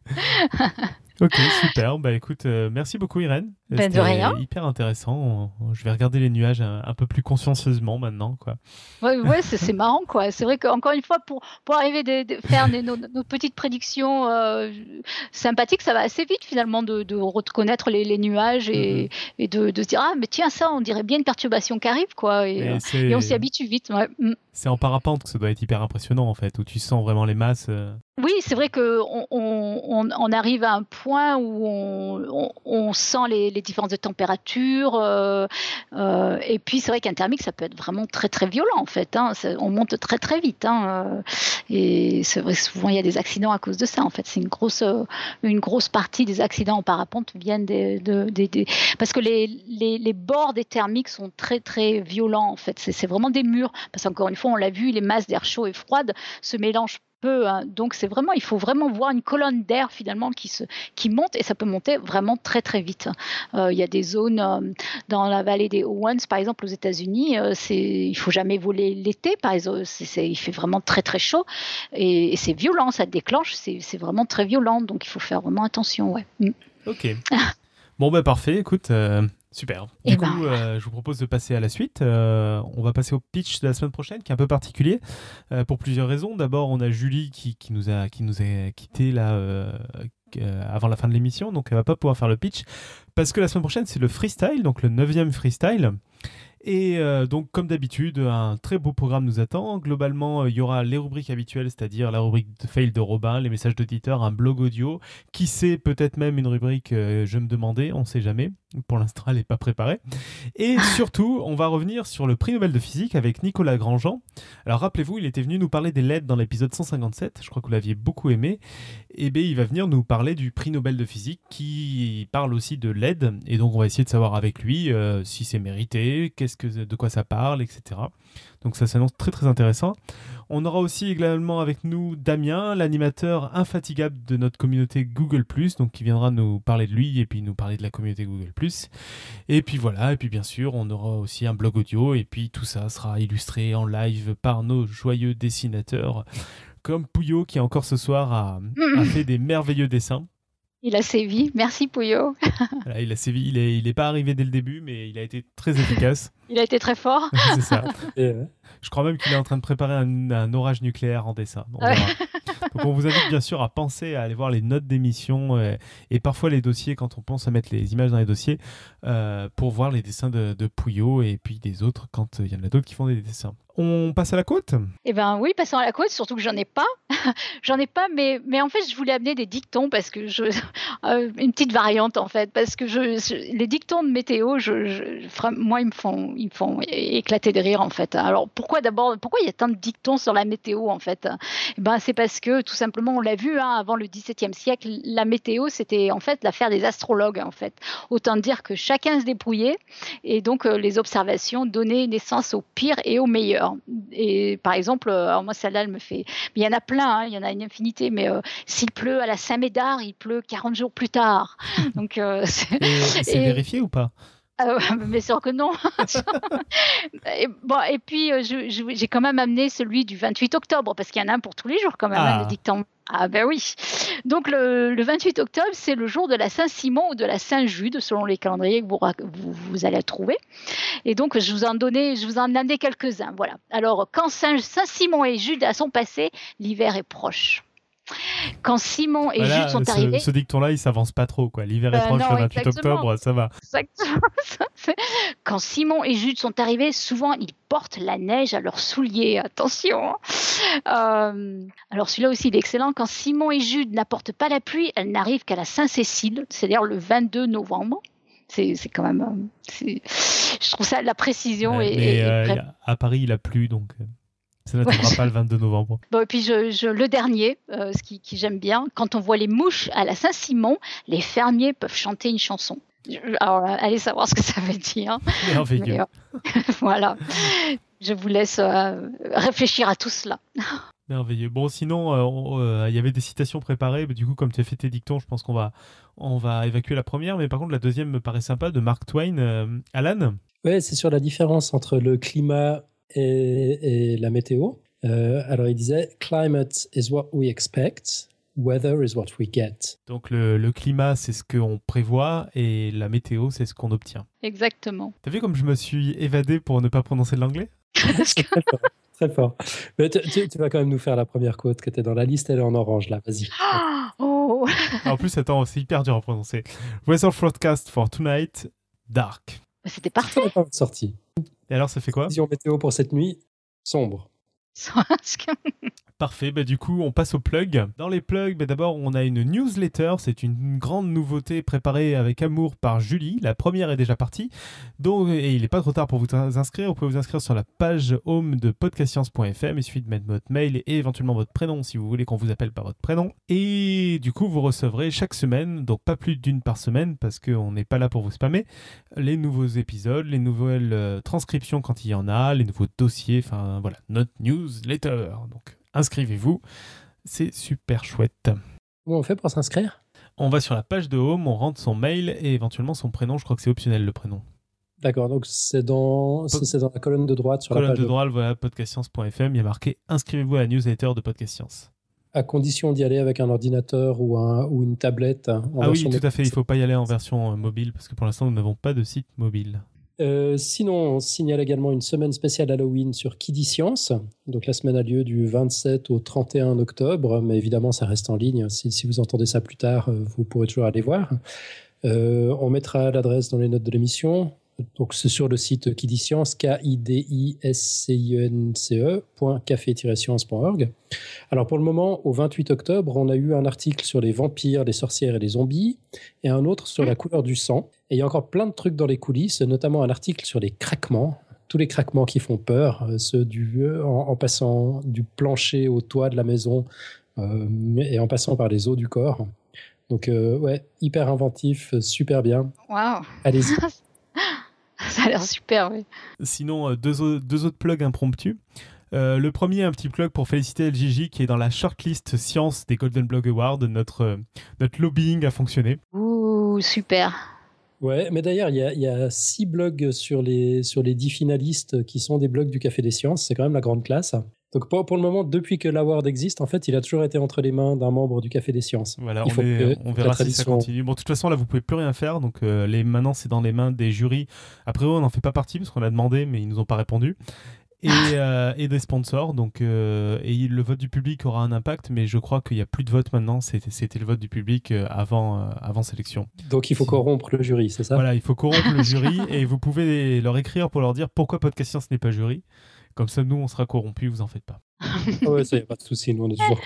ok, super. Bah écoute, euh, merci beaucoup Irène. Ben, de rien. hyper intéressant. Je vais regarder les nuages un, peu plus consciencieusement maintenant. Quoi. Ouais, ouais c'est marrant. quoi. C'est vrai qu'encore une fois, pour, pour arriver à faire nos, petites prédictions euh, sympathiques, ça va assez vite finalement de, de reconnaître les, nuages et, mm-hmm. et de, de, se dire Ah, mais tiens, ça, on dirait bien une perturbation qui arrive. Quoi. Et, et on s'y habitue vite. Ouais. C'est en parapente que ça doit être hyper impressionnant en fait, où tu sens vraiment les masses. Euh. Oui, c'est vrai qu'on on, arrive à un point où on, sent les, différences de température. et puis c'est vrai qu'un thermique, ça peut être vraiment très très violent en fait. Hein. on monte très très vite. Hein. et c'est vrai souvent il y a des accidents à cause de ça. En fait, c'est une grosse, une grosse partie des accidents en parapente viennent des, des, parce que les, les, les, bords des thermiques sont très très violents en fait. C'est vraiment des murs parce qu'encore une fois, on l'a vu, les masses d'air chaud et froide se mélangent Hein. Donc c'est vraiment, il faut vraiment voir une colonne d'air finalement qui se, qui monte et ça peut monter vraiment très très vite. Euh, il y a des zones euh, dans la vallée des Owens, par exemple aux États-Unis, euh, il faut jamais voler l'été, par exemple, il fait vraiment très très chaud et, c'est violent, ça déclenche, c'est, vraiment très violent, donc il faut faire vraiment attention, ouais. Mm. Ok. bon ben parfait, écoute. Super. Du eh coup, ben. euh, je vous propose de passer à la suite. Euh, on va passer au pitch de la semaine prochaine, qui est un peu particulier euh, pour plusieurs raisons. D'abord, on a Julie qui, qui, nous a qui nous a quitté là avant la fin de l'émission, donc elle va pas pouvoir faire le pitch parce que la semaine prochaine c'est le freestyle, donc le neuvième freestyle. Et euh, donc, comme d'habitude, un très beau programme nous attend. Globalement, euh, il y aura les rubriques habituelles, c'est-à-dire la rubrique de fail de Robin, les messages d'auditeurs, un blog audio, qui sait peut-être même une rubrique euh, Je me demandais, on ne sait jamais. Pour l'instant, elle n'est pas préparée. Et surtout, on va revenir sur le prix Nobel de physique avec Nicolas Grandjean. Alors, rappelez-vous, il était venu nous parler des LED dans l'épisode 157. Je crois que vous l'aviez beaucoup aimé. Et bien, il va venir nous parler du prix Nobel de physique qui parle aussi de LED. Et donc, on va essayer de savoir avec lui si c'est mérité, qu'est-ce que, de quoi ça parle, etc. Donc ça s'annonce très très intéressant. On aura aussi également avec nous Damien, l'animateur infatigable de notre communauté Google ⁇ donc qui viendra nous parler de lui et puis nous parler de la communauté Google ⁇ Et puis voilà, et puis bien sûr on aura aussi un blog audio et puis tout ça sera illustré en live par nos joyeux dessinateurs comme Pouillot qui encore ce soir a fait des merveilleux dessins. Il a sévi. Merci Pouillot. il a sévi. Il n'est il est pas arrivé dès le début, mais il a été très efficace. il a été très fort. c'est ça. Je crois même qu'il est en train de préparer un, orage nucléaire en dessin. On Donc on vous invite bien sûr à penser à aller voir les notes d'émission euh, et, parfois les dossiers quand on pense à mettre les images dans les dossiers euh, pour voir les dessins de, de Pouillot et puis des autres quand il y en a d'autres qui font des dessins. On passe à la côte? Eh ben oui, passons à la côte, surtout que j'en ai pas. j'en ai pas, mais, mais en fait, je voulais amener des dictons parce que. Euh, une petite variante en fait, parce que les dictons de météo, je, moi, ils me, font, ils me font éclater de rire en fait. Alors pourquoi d'abord, pourquoi il y a tant de dictons sur la météo en fait eh ben, C'est parce que tout simplement, on l'a vu hein, avant le XVIIe siècle, la météo, c'était en fait l'affaire des astrologues en fait. Autant dire que chacun se débrouillait et donc euh, les observations donnaient naissance au pire et au meilleur. Et par exemple, euh, alors moi celle-là, elle me fait. Il y en a plein, hein, il y en a une infinité, mais euh, s'il pleut à la Saint-Médard, il pleut 40 jours plus tard. Donc, euh, c'est vérifié ou pas? Ah mais sûr que non. et, bon, et puis, j'ai quand même amené celui du 28 octobre, parce qu'il y en a un pour tous les jours quand même, hein, ah. le dicton. Ah ben oui. Donc le, 28 octobre, c'est le jour de la Saint-Simon ou de la Saint-Jude, selon les calendriers que vous, vous, allez trouver. Et donc je vous en donnais, je vous en amené quelques-uns. Voilà. Alors quand Saint-Simon et Jude sont passés, l'hiver est proche. Quand Simon et Jude sont arrivés. Ce dicton-là, il s'avance pas trop, quoi. L'hiver est euh, proche le 28 octobre, ça va. Exactement. Quand Simon et Jude sont arrivés, souvent ils portent la neige à leurs souliers. Attention. Hein. Euh, alors celui-là aussi, il est excellent. Quand Simon et Jude n'apportent pas la pluie, elle n'arrive qu'à la Saint-Cécile, c'est-à-dire le 22 novembre. C'est quand même. Euh, je trouve ça la précision. et, à Paris, il a plu, donc. Ça n'attendra pas le 22 novembre. Bon, et puis je, le dernier, euh, ce qui, j'aime bien, quand on voit les mouches à la Saint-Simon, les fermiers peuvent chanter une chanson. Alors, allez savoir ce que ça veut dire. Merveilleux. Euh, voilà. Je vous laisse euh, réfléchir à tout cela. Merveilleux. Bon, sinon, il y avait des citations préparées. Mais du coup, comme tu as fait tes dictons, je pense qu'on va, on va évacuer la première. Mais par contre, la deuxième me paraît sympa, de Mark Twain. Alan Oui, c'est sur la différence entre le climat et, la météo. Euh, alors il disait Climate is what we expect, weather is what we get. Donc le, le climat c'est ce qu'on prévoit et la météo c'est ce qu'on obtient. Exactement. T'as vu comme je me suis évadé pour ne pas prononcer de l'anglais? Très fort. Mais tu, tu, vas quand même nous faire la première quote qui était dans la liste, elle est en orange là, vas-y. oh En plus, attends, c'est hyper dur à prononcer. Weather forecast for tonight, dark. C'était parfait. Sortie. Et alors, ça fait quoi? Vision météo pour cette nuit, sombre. Parfait, bah du coup on passe aux plugs. Dans les plugs, bah, d'abord on a une newsletter, c'est une grande nouveauté préparée avec amour par Julie. La première est déjà partie, donc, et il n'est pas trop tard pour vous inscrire. Vous pouvez vous inscrire sur la page home de podcastscience.fm, il suffit de mettre votre mail et éventuellement votre prénom si vous voulez qu'on vous appelle par votre prénom. Et du coup vous recevrez chaque semaine, donc pas plus d'une par semaine parce qu'on n'est pas là pour vous spammer, les nouveaux épisodes, les nouvelles euh, transcriptions quand il y en a, les nouveaux dossiers, enfin voilà, notre newsletter. Donc inscrivez-vous. C'est super chouette. Comment on fait pour s'inscrire? On va sur la page de home, on rentre son mail et éventuellement son prénom. Je crois que c'est optionnel le prénom. D'accord, donc c'est dans, c'est dans la colonne de droite sur colonne la page. de droite, voilà, podcastscience.fm, il y a marqué Inscrivez-vous à la newsletter de Podcast Science. À condition d'y aller avec un ordinateur ou, un, ou une tablette. ah oui, tout à fait, il ne faut pas y aller en version euh, mobile parce que pour l'instant, nous n'avons pas de site mobile. Euh, sinon, on signale également une semaine spéciale Halloween sur Kiddy Science. Donc la semaine a lieu du 27 au 31 octobre, mais évidemment ça reste en ligne. Si, si vous entendez ça plus tard, euh, vous pourrez toujours aller voir. Euh, on mettra l'adresse dans les notes de l'émission. Donc c'est sur le site Kiddy Science, k i d i s c i e n c e scienceorg Alors pour le moment, au 28 octobre, on a eu un article sur les vampires, les sorcières et les zombies, et un autre sur la couleur du sang. Et il y a encore plein de trucs dans les coulisses, notamment un article sur les craquements, tous les craquements qui font peur, euh, ceux du, en, en, passant du plancher au toit de la maison euh, et en passant par les os du corps. Donc euh, ouais, hyper inventif, super bien. Waouh Allez-y. Ça a l'air super, oui. Sinon, euh, deux, deux autres plugs impromptus. Euh, le premier, un petit plug pour féliciter LGJ qui est dans la shortlist science des Golden Blog Awards. Notre, euh, notre lobbying a fonctionné. Ouh, super. Ouais, mais d'ailleurs, il y, y, a six blogs sur les, sur les dix finalistes qui sont des blogs du Café des Sciences. C'est quand même la grande classe. Donc pour, pour, le moment, depuis que l'award existe, en fait, il a toujours été entre les mains d'un membre du Café des Sciences. Voilà, on, est, on, verra si ça continue. Bon, de toute façon, là, vous pouvez plus rien faire. Donc euh, les, maintenant, c'est dans les mains des jurys. Après, on n'en fait pas partie parce qu'on a demandé, mais ils nous ont pas répondu. Et, euh, et, des sponsors. Donc, euh, et le vote du public aura un impact, mais je crois qu'il n'y a plus de vote maintenant. C'était le vote du public euh, avant, avant sélection. Donc il faut corrompre le jury, c'est ça? Voilà, il faut corrompre le jury et vous pouvez leur écrire pour leur dire pourquoi Podcast Science n'est pas jury. Comme ça, nous, on sera corrompus, vous en faites pas. Ah ouais, ça y a pas de souci, nous on est toujours.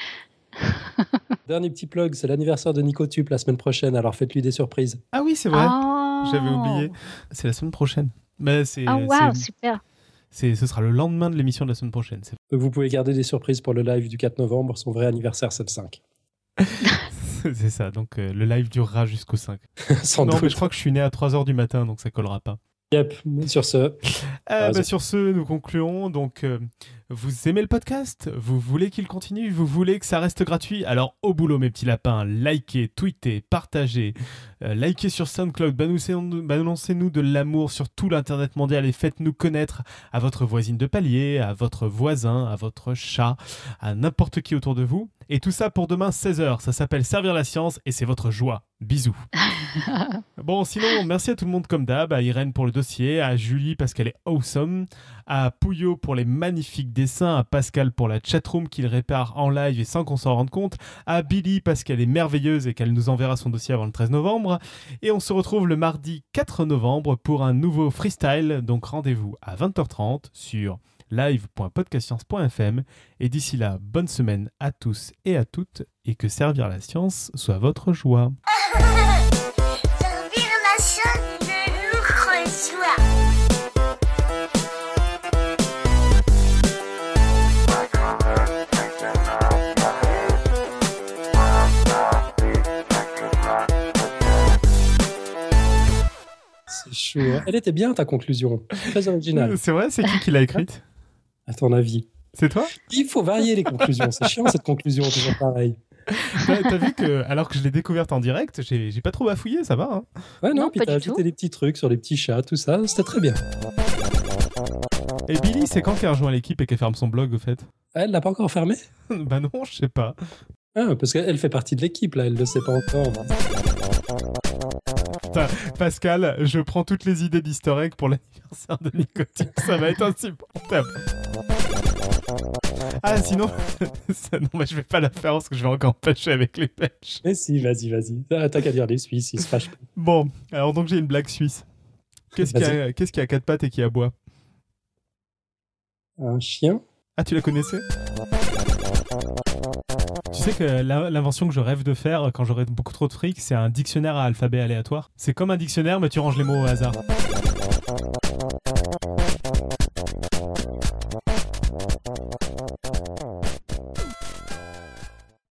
Dernier petit plug, c'est l'anniversaire de Nicotube la semaine prochaine, alors faites-lui des surprises. Ah oui, c'est vrai. Oh. J'avais oublié. C'est la semaine prochaine. Mais c'est. Ah wow, super. Ce sera le lendemain de l'émission de la semaine prochaine. Vous pouvez garder des surprises pour le live du 4 novembre. Son vrai anniversaire, c'est le 5. c'est ça. Donc euh, le live durera jusqu'au 5. Sans non, doute. mais je crois que je suis né à 3h du matin, donc ça collera pas. Yep, sur ce. Euh, bah, sur ce, nous concluons. Donc, euh, vous aimez le podcast? Vous voulez qu'il continue? Vous voulez que ça reste gratuit? Alors, au boulot, mes petits lapins, likez, tweetez, partagez, euh, likez sur SoundCloud, balancez-nous de l'amour sur tout l'Internet mondial et faites-nous connaître à votre voisine de palier, à votre voisin, à votre chat, à n'importe qui autour de vous. Et tout ça pour demain 16h. Ça s'appelle Servir la science et c'est votre joie. Bisous. bon, sinon, merci à tout le monde comme d'hab, à Irène pour le dossier, à Julie parce qu'elle est awesome, à Pouillot pour les magnifiques dessins, à Pascal pour la chatroom qu'il répare en live et sans qu'on s'en rende compte, à Billy parce qu'elle est merveilleuse et qu'elle nous enverra son dossier avant le 13 novembre. Et on se retrouve le mardi 4 novembre pour un nouveau freestyle, donc rendez-vous à 20h30 sur live.podcastscience.fm et d'ici là, bonne semaine à tous et à toutes et que servir la science soit votre joie. chaud. Elle était bien ta conclusion. Très originale. C'est vrai, c'est qui qui l'a écrite À ton avis C'est toi Il faut varier les conclusions. C'est chiant cette conclusion, toujours pareil. T'as vu que, alors que je l'ai découverte en direct, j'ai pas trop bafouillé, ça va. Hein ouais, non, Non, puis t'as ajouté des petits trucs sur les petits chats, tout ça. C'était très bien. Et Billy, c'est quand qu'elle rejoint l'équipe et qu'elle ferme son blog, au fait? Elle l'a pas encore fermé? Bah non, je sais pas. ah, Parce qu'elle fait partie de l'équipe, là. Elle le sait pas encore. Pascal, je prends toutes les idées egg pour l'anniversaire de Nicotine. Ça va être insupportable. Ah, sinon, ça, non, mais je vais pas la faire parce que je vais encore pêcher avec les pêches. Mais si, vas-y, vas-y. Ah, T'as qu'à dire les Suisses, ils se fâchent. Bon, alors donc j'ai une blague suisse. Qu'est-ce qui a, qu'est-ce qui a quatre pattes et qui aboie? Un chien? Ah, tu la connaissais? Tu sais que l'invention que je rêve de faire quand j'aurai beaucoup trop de fric, c'est un dictionnaire à alphabet aléatoire. C'est comme un dictionnaire, mais tu ranges les mots au hasard.